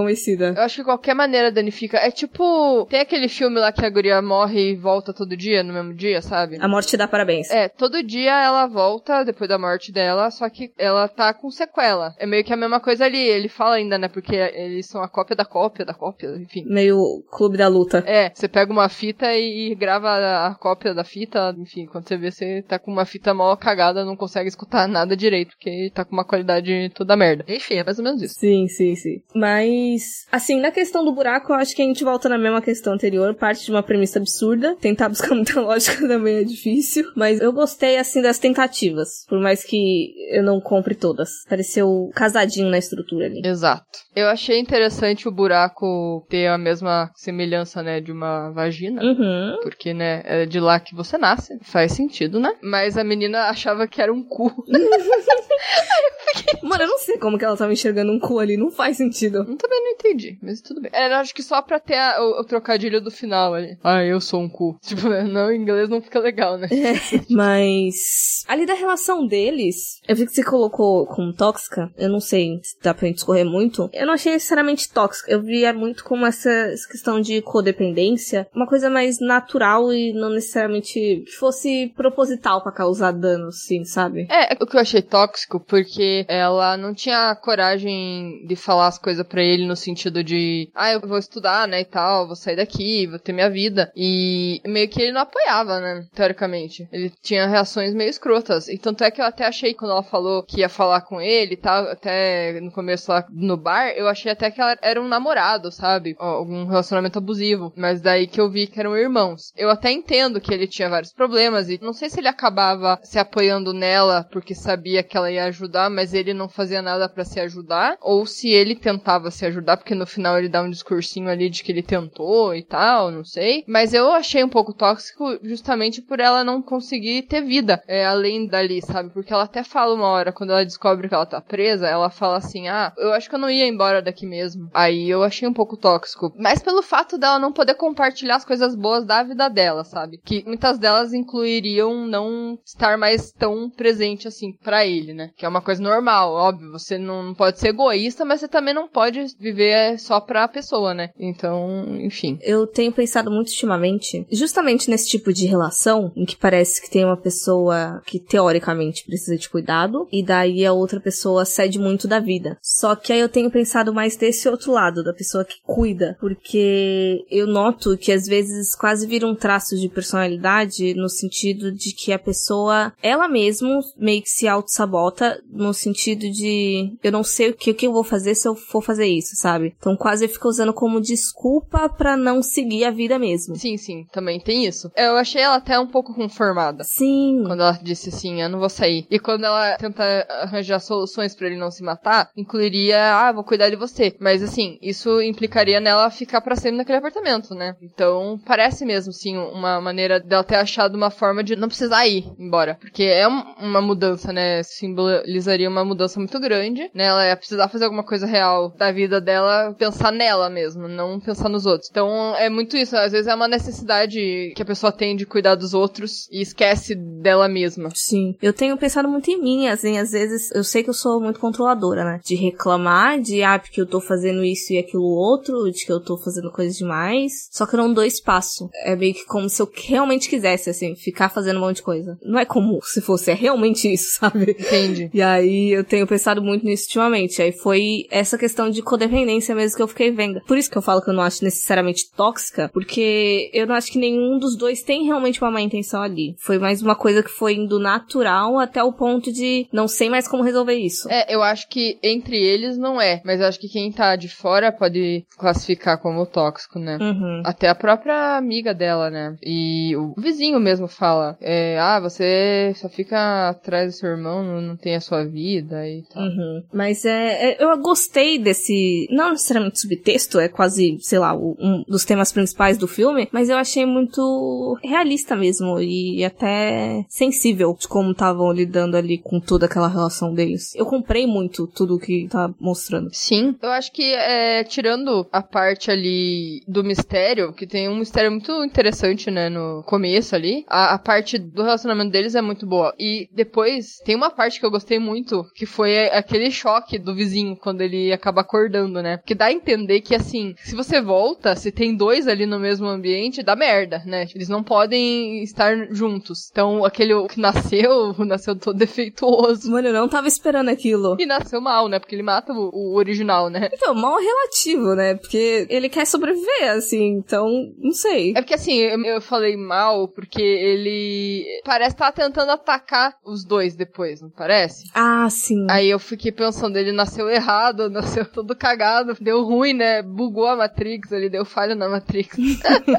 Eu acho que qualquer maneira danifica. É tipo, tem aquele filme lá que a guria morre e volta todo dia, no mesmo dia, sabe? A morte te dá parabéns. É, todo dia ela volta depois da morte dela, só que ela tá com sequela. É meio que a mesma coisa ali. Ele fala ainda, né? Porque eles são a cópia da cópia da cópia, enfim. Meio clube da luta. É, você pega uma fita e, e grava a, a cópia da fita, enfim, quando você vê, você tá com uma fita mal cagada, não consegue escutar nada direito, porque tá com uma qualidade toda merda. Enfim, é mais ou menos isso. Sim, sim, sim. Mas, assim, na questão do buraco, eu acho que a gente volta na mesma questão anterior, parte de uma premissa absurda. Tentar buscar muita lógica também é difícil, mas eu gostei, assim, das tentativas, por mais que eu não compre todas. Pareceu casadinho na estrutura ali. Exato. Eu achei interessante o buraco ter a mesma semelhança, né, de uma vagina. Uhum. Porque, né, é de lá que você nasce. Faz sentido, né? Mas a menina achava que era um cu. Mano, eu não sei como que ela tava enxergando um cu ali, não faz sentido. Eu também não entendi, mas tudo bem. É, eu acho que só pra ter a, o, o, trocadilho do final ali. Ah, eu sou um cu. Tipo, não, em inglês não fica legal, né? É, mas. Ali da relação deles, eu vi que você colocou como tóxica. Eu não sei se dá pra gente escorrer muito. Eu não achei necessariamente tóxica. Eu via muito como essa questão de codependência, uma coisa mais natural e não necessariamente que fosse proposital para causar dano, sim, sabe? É, o que eu achei tóxico, porque ela não tinha coragem de falar as coisas para ele no sentido de, ah, eu vou estudar, né, e tal, vou sair daqui, vou ter minha vida. E meio que ele não apoiava, né, teoricamente. Ele tinha reações meio escrotas. E tanto é que eu até achei quando ela falou que ia falar com ele e tal, até no começo lá no bar, eu achei até que ela era um namorado, sabe? Algum relacionamento abusivo. Mas daí que eu vi que eram irmãos. Eu até entendo que ele tinha vários problemas e não sei se ele acabava se apoiando nela porque sabia que ela ia ajudar, mas ele não fazia nada para se ajudar, ou se ele tentava se ajudar porque que no final ele dá um discursinho ali de que ele tentou e tal, não sei. Mas eu achei um pouco tóxico justamente por ela não conseguir ter vida é, além dali, sabe? Porque ela até fala uma hora, quando ela descobre que ela tá presa, ela fala assim: ah, eu acho que eu não ia embora daqui mesmo. Aí eu achei um pouco tóxico. Mas pelo fato dela não poder compartilhar as coisas boas da vida dela, sabe? Que muitas delas incluiriam não estar mais tão presente assim para ele, né? Que é uma coisa normal, óbvio. Você não pode ser egoísta, mas você também não pode viver só pra pessoa, né? Então, enfim. Eu tenho pensado muito ultimamente, justamente nesse tipo de relação, em que parece que tem uma pessoa que teoricamente precisa de cuidado, e daí a outra pessoa cede muito da vida. Só que aí eu tenho pensado mais desse outro lado, da pessoa que cuida, porque eu noto que às vezes quase vira um traço de personalidade no sentido de que a pessoa, ela mesma, meio que se auto-sabota, no sentido de eu não sei o que, o que eu vou fazer se eu for fazer isso, sabe? Então quase fica usando como desculpa para não seguir a vida mesmo. Sim, sim, também tem isso. Eu achei ela até um pouco conformada. Sim. Quando ela disse assim, eu não vou sair. E quando ela tenta arranjar soluções para ele não se matar, incluiria, ah, vou cuidar de você. Mas assim, isso implicaria nela ficar para sempre naquele apartamento, né? Então, parece mesmo, sim, uma maneira dela ter achado uma forma de não precisar ir embora. Porque é uma mudança, né? Simbolizaria uma mudança muito grande, né? Ela ia precisar fazer alguma coisa real da vida dela, pensar nela mesmo, não pensar nos outros. Então, é muito isso. Às vezes é uma necessidade que a pessoa tem de cuidar dos outros e esquece dela mesma. Sim. Eu tenho pensado muito em mim, assim, às vezes eu sei que eu sou muito controladora, né? De reclamar de, ah, porque eu tô fazendo isso e aquilo outro, de que eu tô fazendo coisas demais. Só que eu não dou espaço. É meio que como se eu realmente quisesse, assim, ficar fazendo um monte de coisa. Não é como se fosse, é realmente isso, sabe? Entendi. E aí eu tenho pensado muito nisso ultimamente. Aí foi essa questão de codependência mesmo que eu fiquei vendo. Por isso que eu falo que eu não acho necessariamente tóxica, porque eu não acho que nenhum dos dois tem realmente uma má intenção ali. Foi mais uma coisa que foi indo natural até o ponto de não sei mais como resolver isso. É, eu acho que entre eles não é, mas eu acho que quem tá de fora pode classificar como tóxico, né? Uhum. Até a própria amiga dela, né? E o vizinho mesmo fala: é, ah, você só fica atrás do seu irmão, não, não tem a sua vida e tal. Uhum. Mas é, é, eu gostei desse, não necessariamente subtexto, é quase, sei lá, um dos temas principais do filme, mas eu achei muito realista mesmo e até sensível de como estavam lidando ali com toda aquela relação deles. Eu comprei muito tudo que tá mostrando. Sim, eu acho que é, tirando a parte ali do mistério, que tem um mistério muito interessante, né, no começo ali, a, a parte do relacionamento deles é muito boa. E depois, tem uma parte que eu gostei muito, que foi aquele choque do vizinho quando ele acaba acordando, né? Que dá a entender que, assim, se você volta, se tem dois ali no mesmo ambiente, dá merda, né? Eles não podem estar juntos. Então, aquele que nasceu, nasceu todo defeituoso. Mano, eu não tava esperando aquilo. E nasceu mal, né? Porque ele mata o, o original, né? Então, mal relativo, né? Porque ele quer sobreviver, assim, então, não sei. É porque assim, eu, eu falei mal porque ele parece estar tentando atacar os dois depois, não parece? Ah, sim. Aí eu fiquei pensando, ele nasceu errado, nasceu todo cagado, deu ruim, né? Bugou a Matrix, ele deu falha na Matrix.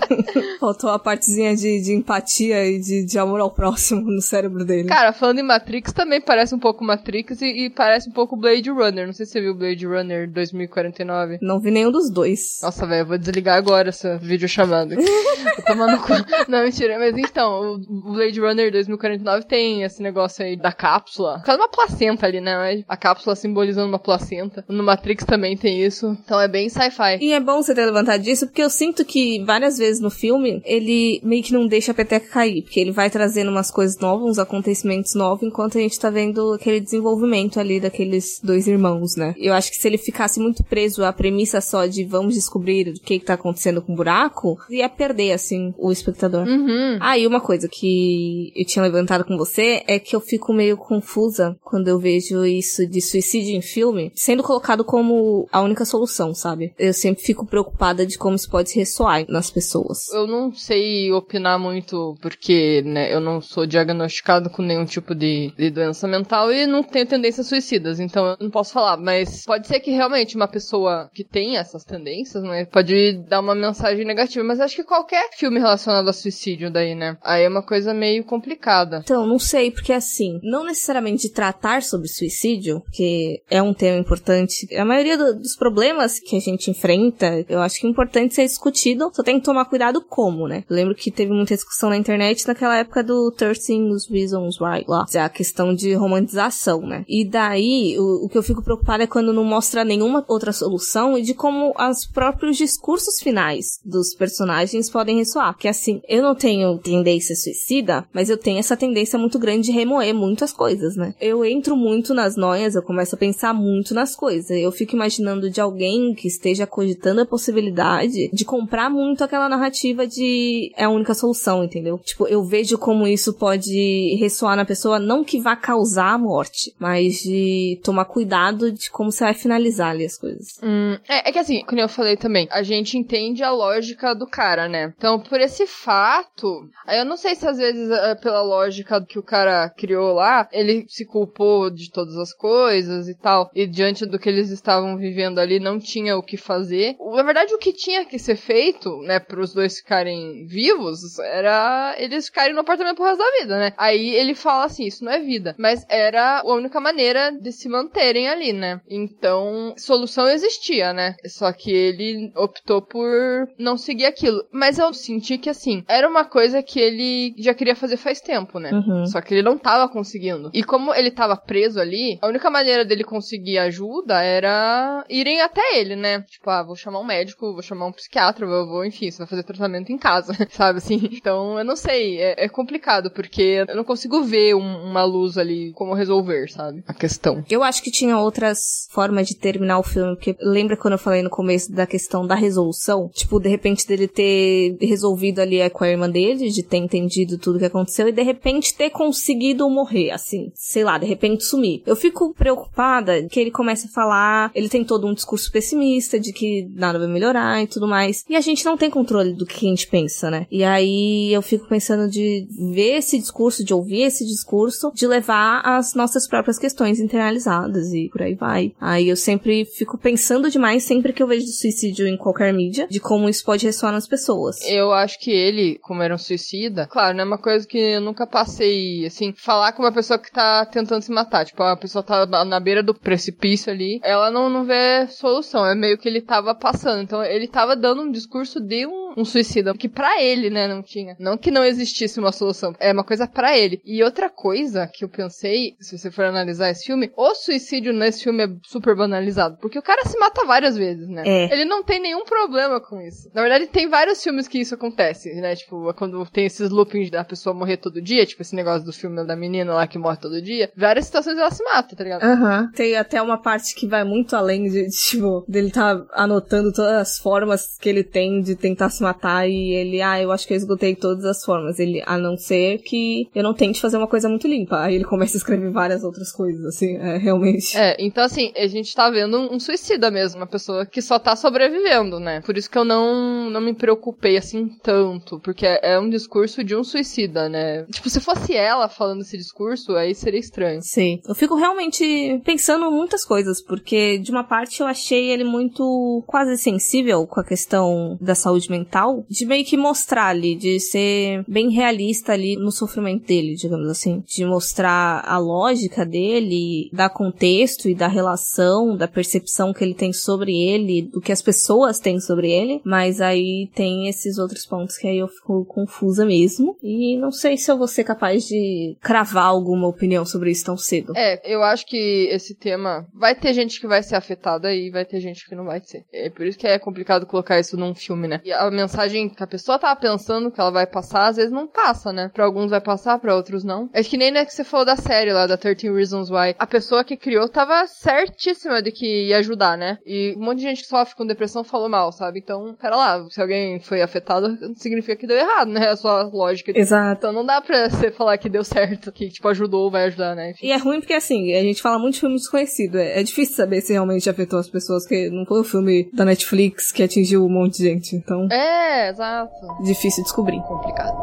Faltou a partezinha de, de empatia e de, de amor ao próximo no cérebro dele. Cara, falando em Matrix, também parece um pouco Matrix e, e parece um pouco Blade Runner. Não sei se você viu Blade Runner 2049. Não vi nenhum dos dois. Nossa, velho, eu vou desligar agora essa videochamada. Tô tomando cu. Não, mentira. Mas então, o Blade Runner 2049 tem esse negócio aí da cápsula. Quase uma placenta ali, né? A cápsula simbolizando uma placenta. No Matrix também tem isso. Então é bem sci-fi. E é bom você ter levantado disso, porque eu sinto que várias vezes no filme, ele meio que não deixa a peteca cair, porque ele vai trazendo umas coisas novas, uns acontecimentos novos, enquanto a gente tá vendo aquele desenvolvimento ali daqueles dois irmãos, né? Eu acho que se ele ficasse muito preso à premissa só de vamos descobrir o que que tá acontecendo com o buraco, ia perder, assim, o espectador. Uhum. Ah, e uma coisa que eu tinha levantado com você é que eu fico meio confusa quando eu vejo isso de suicídio em filme sendo colocado como a única solução, sabe? Eu sempre fico preocupada de como isso pode ressoar nas pessoas. Eu não sei opinar muito porque, né, eu não sou diagnosticado com nenhum tipo de, de doença mental e não tenho tendências suicidas, então eu não posso falar, mas pode ser que realmente uma pessoa que tem essas tendências, né, pode dar uma mensagem negativa, mas acho que qualquer filme relacionado a suicídio daí, né, aí é uma coisa meio complicada. Então, não sei, porque assim, não necessariamente de tratar sobre suicídio, que é um tema importante, a maioria do- dos problemas problemas que a gente enfrenta, eu acho que é importante ser discutido, só tem que tomar cuidado como, né? Eu lembro que teve muita discussão na internet naquela época do 13 Reasons Why lá, a questão de romantização, né? E daí, o, o que eu fico preocupada é quando não mostra nenhuma outra solução e de como os próprios discursos finais dos personagens podem ressoar. Que assim, eu não tenho tendência suicida, mas eu tenho essa tendência muito grande de remoer muitas coisas, né? Eu entro muito nas noias, eu começo a pensar muito nas coisas. Eu fico imaginando de alguém que esteja cogitando a possibilidade de comprar muito aquela narrativa de é a única solução, entendeu? Tipo, eu vejo como isso pode ressoar na pessoa, não que vá causar a morte, mas de tomar cuidado de como você vai finalizar ali as coisas. Hum, é, é que assim, como eu falei também, a gente entende a lógica do cara, né? Então, por esse fato, eu não sei se às vezes é pela lógica que o cara criou lá, ele se culpou de todas as coisas e tal, e diante do que eles estavam vivendo ali, não tinha o que fazer. Na verdade, o que tinha que ser feito, né, pros dois ficarem vivos, era eles ficarem no apartamento pro resto da vida, né? Aí ele fala assim, isso não é vida. Mas era a única maneira de se manterem ali, né? Então, solução existia, né? Só que ele optou por não seguir aquilo. Mas eu senti que, assim, era uma coisa que ele já queria fazer faz tempo, né? Uhum. Só que ele não tava conseguindo. E como ele tava preso ali, a única maneira dele conseguir ajuda era irem até ele, né? Tipo, ah, vou chamar um médico, vou chamar um psiquiatra, vou, vou enfim, você vai fazer tratamento em casa, sabe assim? Então, eu não sei, é, é complicado, porque eu não consigo ver um- uma luz ali como resolver, sabe? A questão. Eu acho que tinha outras formas de terminar o filme, porque lembra quando eu falei no começo da questão da resolução? Tipo, de repente dele ter resolvido ali com a irmã dele, de ter entendido tudo que aconteceu e de repente ter conseguido morrer, assim, sei lá, de repente sumir. Eu fico preocupada que ele comece a falar, ele tem todo um discurso pessimista de que nada vai melhorar e tudo mais. E a gente não tem controle do que a gente pensa, né? E aí eu fico pensando de ver esse discurso, de ouvir esse discurso, de levar as nossas próprias questões internalizadas e por aí vai. Aí eu sempre fico pensando demais sempre que eu vejo suicídio em qualquer mídia, de como isso pode ressoar nas pessoas. Eu acho que ele, como era um suicida, claro, não é uma coisa que eu nunca passei, assim, falar com uma pessoa que tá tentando se matar. Tipo, a pessoa tá na- na beira do precipício ali, ela não, não vê solução, é meio que ele tava passando. Então, ele tava dando um discurso de um, um suicida, que pra ele, né, não tinha. Não que não existisse uma solução, é uma coisa pra ele. E outra coisa que eu pensei, se você for analisar esse filme, o suicídio nesse filme é super banalizado, porque o cara se mata várias vezes, né? É. Ele não tem nenhum problema com isso. Na verdade, tem vários filmes que isso acontece, né? Tipo, quando tem esses loopings da pessoa morrer todo dia, tipo esse negócio do filme da menina lá que morre todo dia, várias situações ela se mata, tá ligado? Aham. Tem até uma parte que vai muito além de, de, tipo, dele tá anotando todas as formas que ele tem de tentar se matar e ele, ah, eu acho que eu esgotei todas as formas. Ele, a não ser que eu não tente fazer uma coisa muito limpa. Aí ele começa a escrever várias outras coisas, assim, é, realmente. É, então assim, a gente tá vendo um, suicida mesmo, uma pessoa que só tá sobrevivendo, né? Por isso que eu não, não me preocupei assim tanto, porque é, um discurso de um suicida, né? Tipo, se fosse ela falando esse discurso, aí seria estranho. Sim. Eu fico realmente pensando muitas coisas, porque de uma parte eu achei ele muito quase sensível com a questão da saúde mental, de meio que mostrar ali, de ser bem realista ali no sofrimento dele, digamos assim. De mostrar a lógica dele, dar contexto e da relação, da percepção que ele tem sobre ele, do que as pessoas têm sobre ele, mas aí tem esses outros pontos que aí eu fico confusa mesmo. E não sei se eu vou ser capaz de cravar alguma opinião sobre isso tão cedo. É, eu acho que esse tema vai ter gente que vai ser afetada e vai ter gente que não vai ser. É por isso que é complicado colocar isso num filme, né? E a mensagem que a pessoa tava pensando que ela vai passar, às vezes não passa, né? Pra alguns vai passar, pra outros não. É que nem né, que você falou da série lá, da 13 Reasons Why. A pessoa que criou tava certíssima de que ia ajudar, né? E um monte de gente que sofre com depressão falou mal, sabe? Então, pera lá, se alguém foi afetado, significa que deu errado, né? A sua lógica. Exato. Então não dá pra você falar que deu certo, que tipo ajudou ou vai ajudar, né? Enfim. E é ruim porque, assim, a gente fala muito de filme desconhecido. É, é difícil saber se realmente afetou as pessoas, porque não foi um filme da Netflix que atingiu um monte de gente. Então, É, exato. difícil descobrir. Complicado.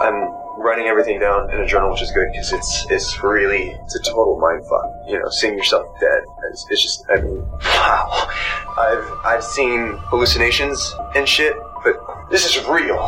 I'm writing everything down in a journal, which is good because it's it's really it's a total mind fuck. You know, seeing yourself dead. It's, it's just I mean, wow. I've I've seen hallucinations and shit, but this is real.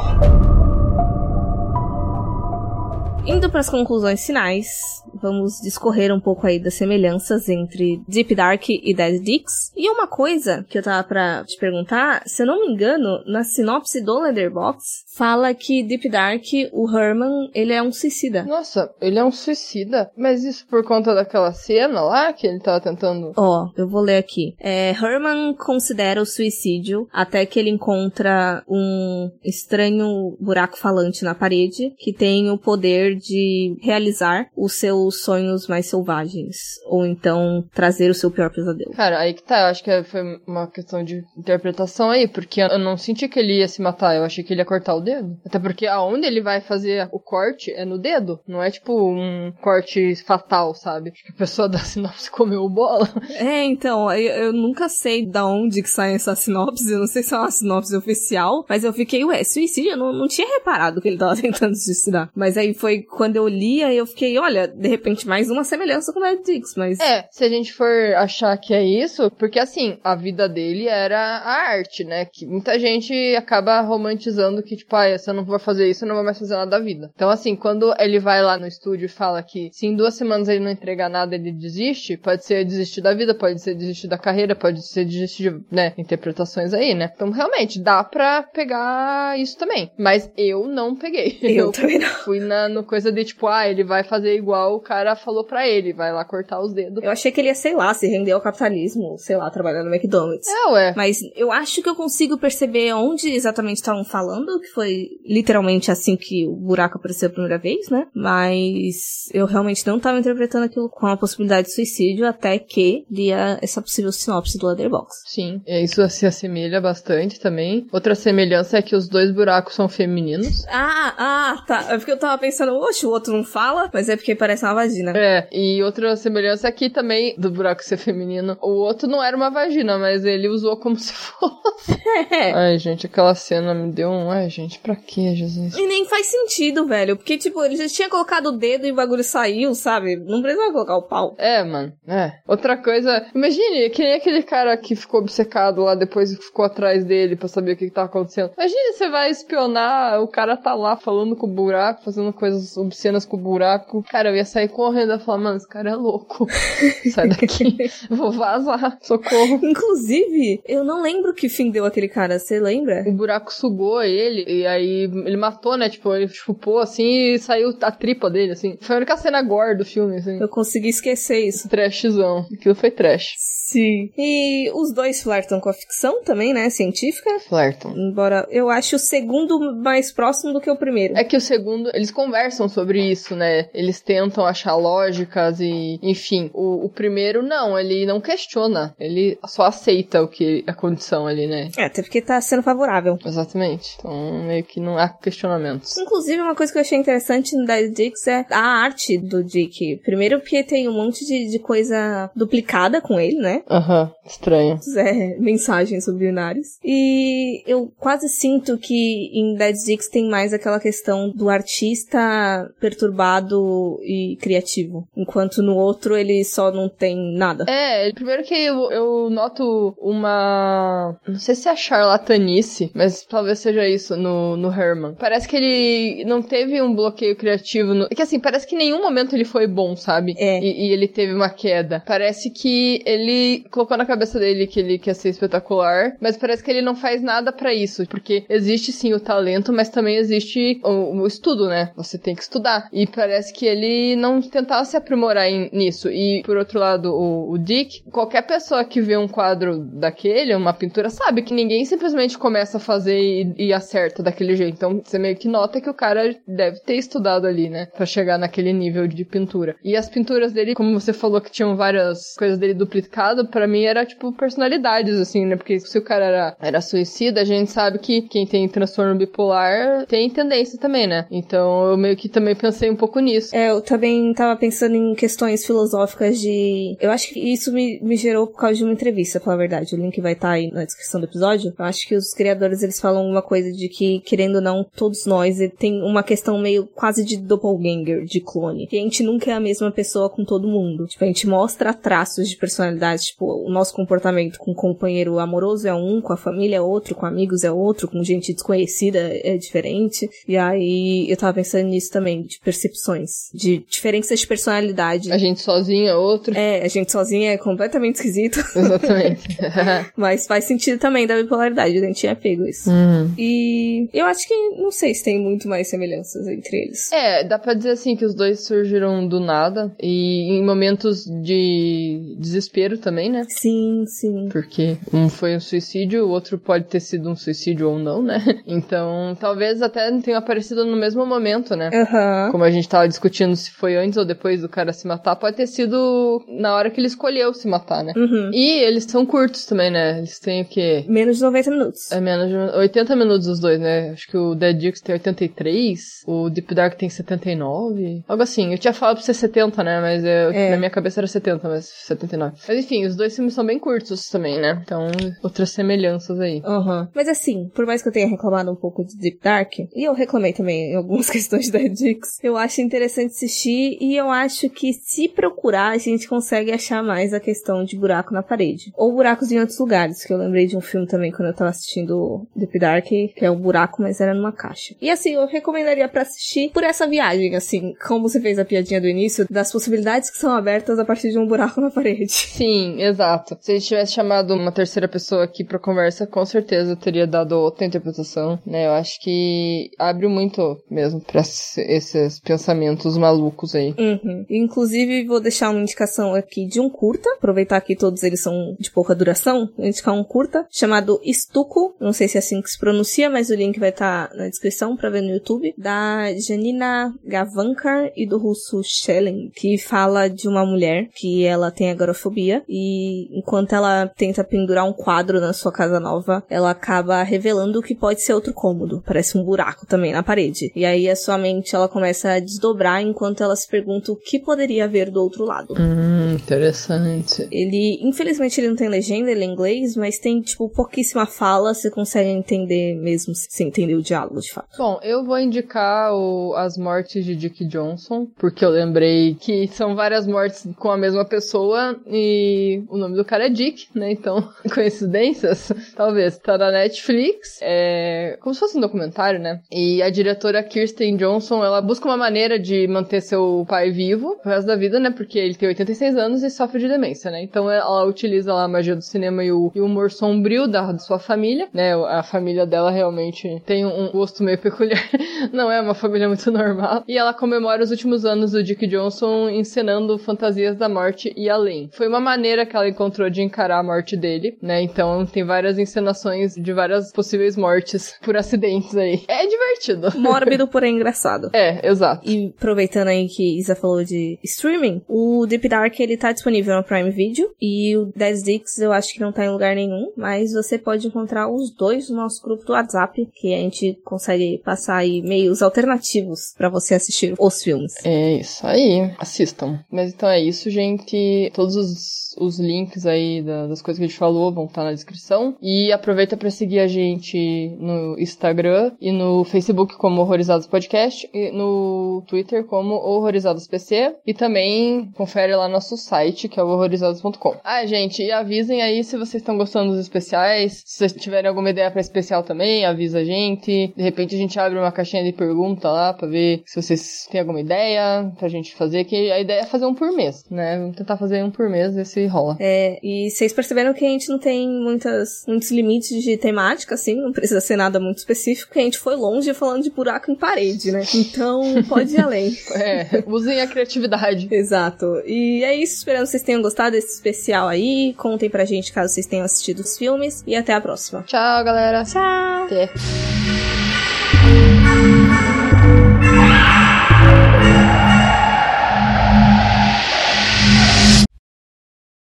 Indo para as conclusões finais vamos discorrer um pouco aí das semelhanças entre Deep Dark e Dead Dicks. E uma coisa que eu tava pra te perguntar, se eu não me engano, na sinopse do Leatherbox, fala que Deep Dark, o Herman, ele é um suicida. Nossa, ele é um suicida. Mas isso por conta daquela cena lá que ele tava tentando. Ó, oh, eu vou ler aqui. É, Herman considera o suicídio até que ele encontra um estranho buraco falante na parede que tem o poder de realizar os seus sonhos mais selvagens. Ou então trazer o seu pior pesadelo. Cara, aí que tá. Eu acho que foi uma questão de interpretação aí, porque eu não senti que ele ia se matar. Eu achei que ele ia cortar o dedo. Até porque aonde ele vai fazer o corte é no dedo. Não é tipo um corte fatal, sabe? Que a pessoa da sinopse comeu bola. É, então, eu, eu, nunca sei da onde que saem essas sinopses. Eu não sei se é uma sinopse oficial, mas eu fiquei, ué, suicídio? Eu não, não tinha reparado que ele tava tentando suicidar. Mas aí foi quando eu li, aí eu fiquei, olha, de repente mais uma semelhança com o Netflix, mas... É, se a gente for achar que é isso, porque assim, a vida dele era a arte, né? Que muita gente acaba romantizando que, tipo, ah, se eu não vou fazer isso, eu não vou mais fazer nada da vida. Então, assim, quando ele vai lá no estúdio e fala que se em duas semanas ele não entregar nada, ele desiste, pode ser desistir da vida, pode ser desistir da carreira, pode ser desistir de, né, interpretações aí, né? Então, realmente, dá pra pegar isso também. Mas eu não peguei. Eu, eu também não. Fui na no coisa de, tipo, ah, ele vai fazer igual o cara falou pra ele, vai lá cortar os dedos. Eu achei que ele ia, sei lá, se render ao capitalismo, sei lá, trabalhar no McDonald's. É, ué. Mas eu acho que eu consigo perceber onde exatamente estavam falando, que foi literalmente assim que o buraco apareceu a primeira vez, né? Mas eu realmente não estava interpretando aquilo com a possibilidade de suicídio até que lia essa possível sinopse do Leatherbox. Sim, e isso se assemelha bastante também. Outra semelhança é que os dois buracos são femininos. Ah, ah, tá. É porque eu tava pensando, oxe, o outro não fala, mas é porque parece uma vagina. É, e outra semelhança aqui também do buraco ser feminino. O outro não era uma vagina, mas ele usou como se fosse. É. Ai, gente, aquela cena me deu um. Ai, gente, pra quê, Jesus? E nem faz sentido, velho. Porque, tipo, ele já tinha colocado o dedo e o bagulho saiu, sabe? Não precisava colocar o pau. É, mano. É. Outra coisa. Imagine, que nem aquele cara que ficou obcecado lá depois e ficou atrás dele pra saber o que, que tava acontecendo. Imagine você vai espionar, o cara tá lá falando com o buraco, fazendo coisas obscenas com o buraco. Cara, eu ia sair correndo e falar, mano, esse cara é louco. Sai daqui. vou vazar. Socorro. Inclusive, eu não lembro que fim deu aquele cara, você lembra? O buraco sugou ele e aí ele matou, né? Tipo, ele chupou assim e saiu a tripa dele, assim. Foi a única cena gore do filme, assim. Eu consegui esquecer isso. Trashzão. Aquilo foi trash. Sim. E os dois flertam com a ficção também, né? Científica. Flertam. Embora eu ache o segundo mais próximo do que o primeiro. É que o segundo, eles conversam sobre isso, né? Eles tentam achar lógicas e, enfim. O, o primeiro, não, ele não questiona. Ele só aceita o que a condição ali, né? É, até porque tá sendo favorável. Exatamente. Então, meio que não há questionamentos. Inclusive, uma coisa que eu achei interessante Dead Dicks é a arte do Dick. Primeiro porque tem um monte de, de coisa duplicada com ele, né? Aham, uhum, estranho. É, mensagens subliminares. E eu quase sinto que em Dead Dicks tem mais aquela questão do artista perturbado e criativo. Enquanto no outro ele só não tem nada. É, primeiro que eu, eu noto uma. Não sei se é charlatanice, mas talvez seja isso no, no Herman. Parece que ele não teve um bloqueio criativo. No... É que assim, parece que em nenhum momento ele foi bom, sabe? É. E, e ele teve uma queda. Parece que ele colocou na cabeça dele que ele quer ser espetacular, mas parece que ele não faz nada para isso, porque existe sim o talento, mas também existe o, o, estudo, né? Você tem que estudar. E parece que ele não tentava se aprimorar em, nisso. E por outro lado, o, o Dick, qualquer pessoa que vê um quadro daquele, uma pintura, sabe que ninguém simplesmente começa a fazer e, e acerta daquele jeito. Então você meio que nota que o cara deve ter estudado ali, né? Pra chegar naquele nível de pintura. E as pinturas dele, como você falou que tinham várias coisas dele duplicado, para mim era tipo personalidades, assim, né? Porque se o cara era, era suicida, a gente sabe que quem tem transtorno bipolar tem tendência também, né? Então eu meio que também pensei um pouco nisso. É, eu também tava pensando em questões filosóficas de. Eu acho que isso me, me gerou por causa de uma entrevista, pra falar a verdade. O link vai estar tá aí na descrição do episódio. Eu acho que os criadores eles falam uma coisa de que, querendo ou não, todos nós tem uma questão meio quase de doppelganger, de clone. Que a gente nunca é a mesma pessoa com todo mundo. Tipo, a gente mostra traços de personalidade, tipo, o nosso comportamento com o companheiro amoroso é um, com a família é outro, com amigos é outro, com gente desconhecida é diferente. E aí eu tava pensando nisso também, de percepções, de diferenças de personalidade. A gente sozinha é outro. É, a gente sozinha é completamente esquisito. Exatamente. Mas faz sentido também da bipolaridade, a gente tinha pego isso. Uhum. E eu acho que não sei se tem muito mais semelhanças entre eles. É, dá pra dizer assim que os dois surgiram do nada e em momentos de desespero também, né? Sim, sim. Porque um foi um suicídio, o outro pode ter sido um suicídio ou não, né? Então, talvez até tenham aparecido no mesmo momento, né? Aham. Como a gente tava discutindo se foi antes ou depois do cara se matar, pode ter sido na hora que ele escolheu se matar, né? Uhum. E eles são curtos também, né? Eles têm o quê? Menos de 90 minutos. É menos de 80 minutos os dois, né? Acho que o Dead Dix tem 83, o Deep Dark tem 79. Algo assim. Eu tinha falado pra ser 70, né? Mas eu- É. na minha cabeça era 70, mas 79. Mas enfim, os dois filmes são bem curtos também, né? Então, outras semelhanças aí. Aham. Mas assim, por mais que eu tenha reclamado um pouco de Deep Dark, e eu reclamei também em algumas questões da Dix, eu acho interessante assistir e eu acho que se procurar, a gente consegue achar mais a questão de buraco na parede. Ou buracos em outros lugares, que eu lembrei de um filme também quando eu tava assistindo Deep Dark, que é o buraco, mas era numa caixa. E assim, eu recomendaria pra assistir por essa viagem, assim, como você fez a piadinha do início, das possibilidades que são abertas a partir de um buraco na parede. Sim, exato. Se a gente tivesse chamado uma terceira pessoa aqui pra conversa, com certeza teria dado outra interpretação, né? Eu acho que abre muito mesmo esse- esses pensamentos malucos aí. Uhum. Inclusive, vou deixar uma indicação aqui de um curta. Aproveitar que todos eles são de pouca duração. Vou indicar um curta chamado Estuco. Não sei se é assim que se pronuncia, mas o link vai estar na descrição pra ver no YouTube. Da Janina Gavankar e do russo Shellen, que fala de uma mulher que ela tem agorafobia e enquanto ela tenta pendurar um quadro na sua casa nova, ela acaba revelando que pode ser outro cômodo. Parece um buraco também na parede. E aí a sua mente ela começa a desdobrar enquanto ela se pergunta o que poderia haver do outro lado. Hum, interessante. Ele, infelizmente, ele não tem legenda, ele é inglês, mas tem, tipo, pouquíssima fala, você consegue entender mesmo sem entender o diálogo, de fato. Bom, eu vou indicar o- as mortes de Dick Johnson, porque eu lembrei que são várias mortes com a mesma pessoa e o nome do cara é Dick, né? Então, coincidências? Talvez. Tá na Netflix, é como se fosse um documentário, né? E a diretora Kirsten Johnson, ela busca uma maneira de manter seu pai vivo o resto da vida, né? Porque ele tem 86 anos e sofre de demência, né? Então ela utiliza lá a magia do cinema e o, e o humor sombrio da, da sua família, né? A família dela realmente tem um gosto meio peculiar. Não é uma família muito normal. E ela comemora os últimos anos do Dick Johnson encenando fantasias da morte e além. Foi uma maneira que ela encontrou de encarar a morte dele, né? Então tem várias encenações de várias possíveis mortes por acidentes aí. É divertido. Mórbido, porém engraçado. É, exato. E aproveitando aí que Isa falou de streaming, o Deep Dark ele tá disponível no Prime Video e o Dead Dicks eu acho que não tá em lugar nenhum, mas você pode encontrar os dois no nosso grupo do WhatsApp, que a gente consegue passar aí meios alternativos pra você assistir os filmes. É isso aí. Assistam. Mas então é isso, gente. Todos os, os links aí da- das coisas que a gente falou vão estar na descrição. E aproveita pra seguir a gente no Instagram e no Facebook como Horrorizados Podcast e no Twitter como Horrorizados PC. E também confere lá nosso site, que é o horrorizados.com. Ah, gente, e avisem aí se vocês estão gostando dos especiais. Se vocês tiverem alguma ideia pra especial também, avisa a gente. De repente a gente abre uma caixinha de pergunta lá pra ver se vocês têm alguma ideia pra gente fazer. Que a ideia é fazer um por mês, né? Vamos tentar fazer um por mês, ver se rola. É, e vocês perceberam que a gente não tem muitas, muitos limites de temática, assim, não precisa ser nada muito específico, porque a gente foi longe falando de buraco em parede, né? Então, pode ir além. É, Usem a criatividade. Exato. E é isso. Esperando que vocês tenham gostado desse especial aí. Contem pra gente caso vocês tenham assistido os filmes. E até a próxima. Tchau, galera. Tchau. Até.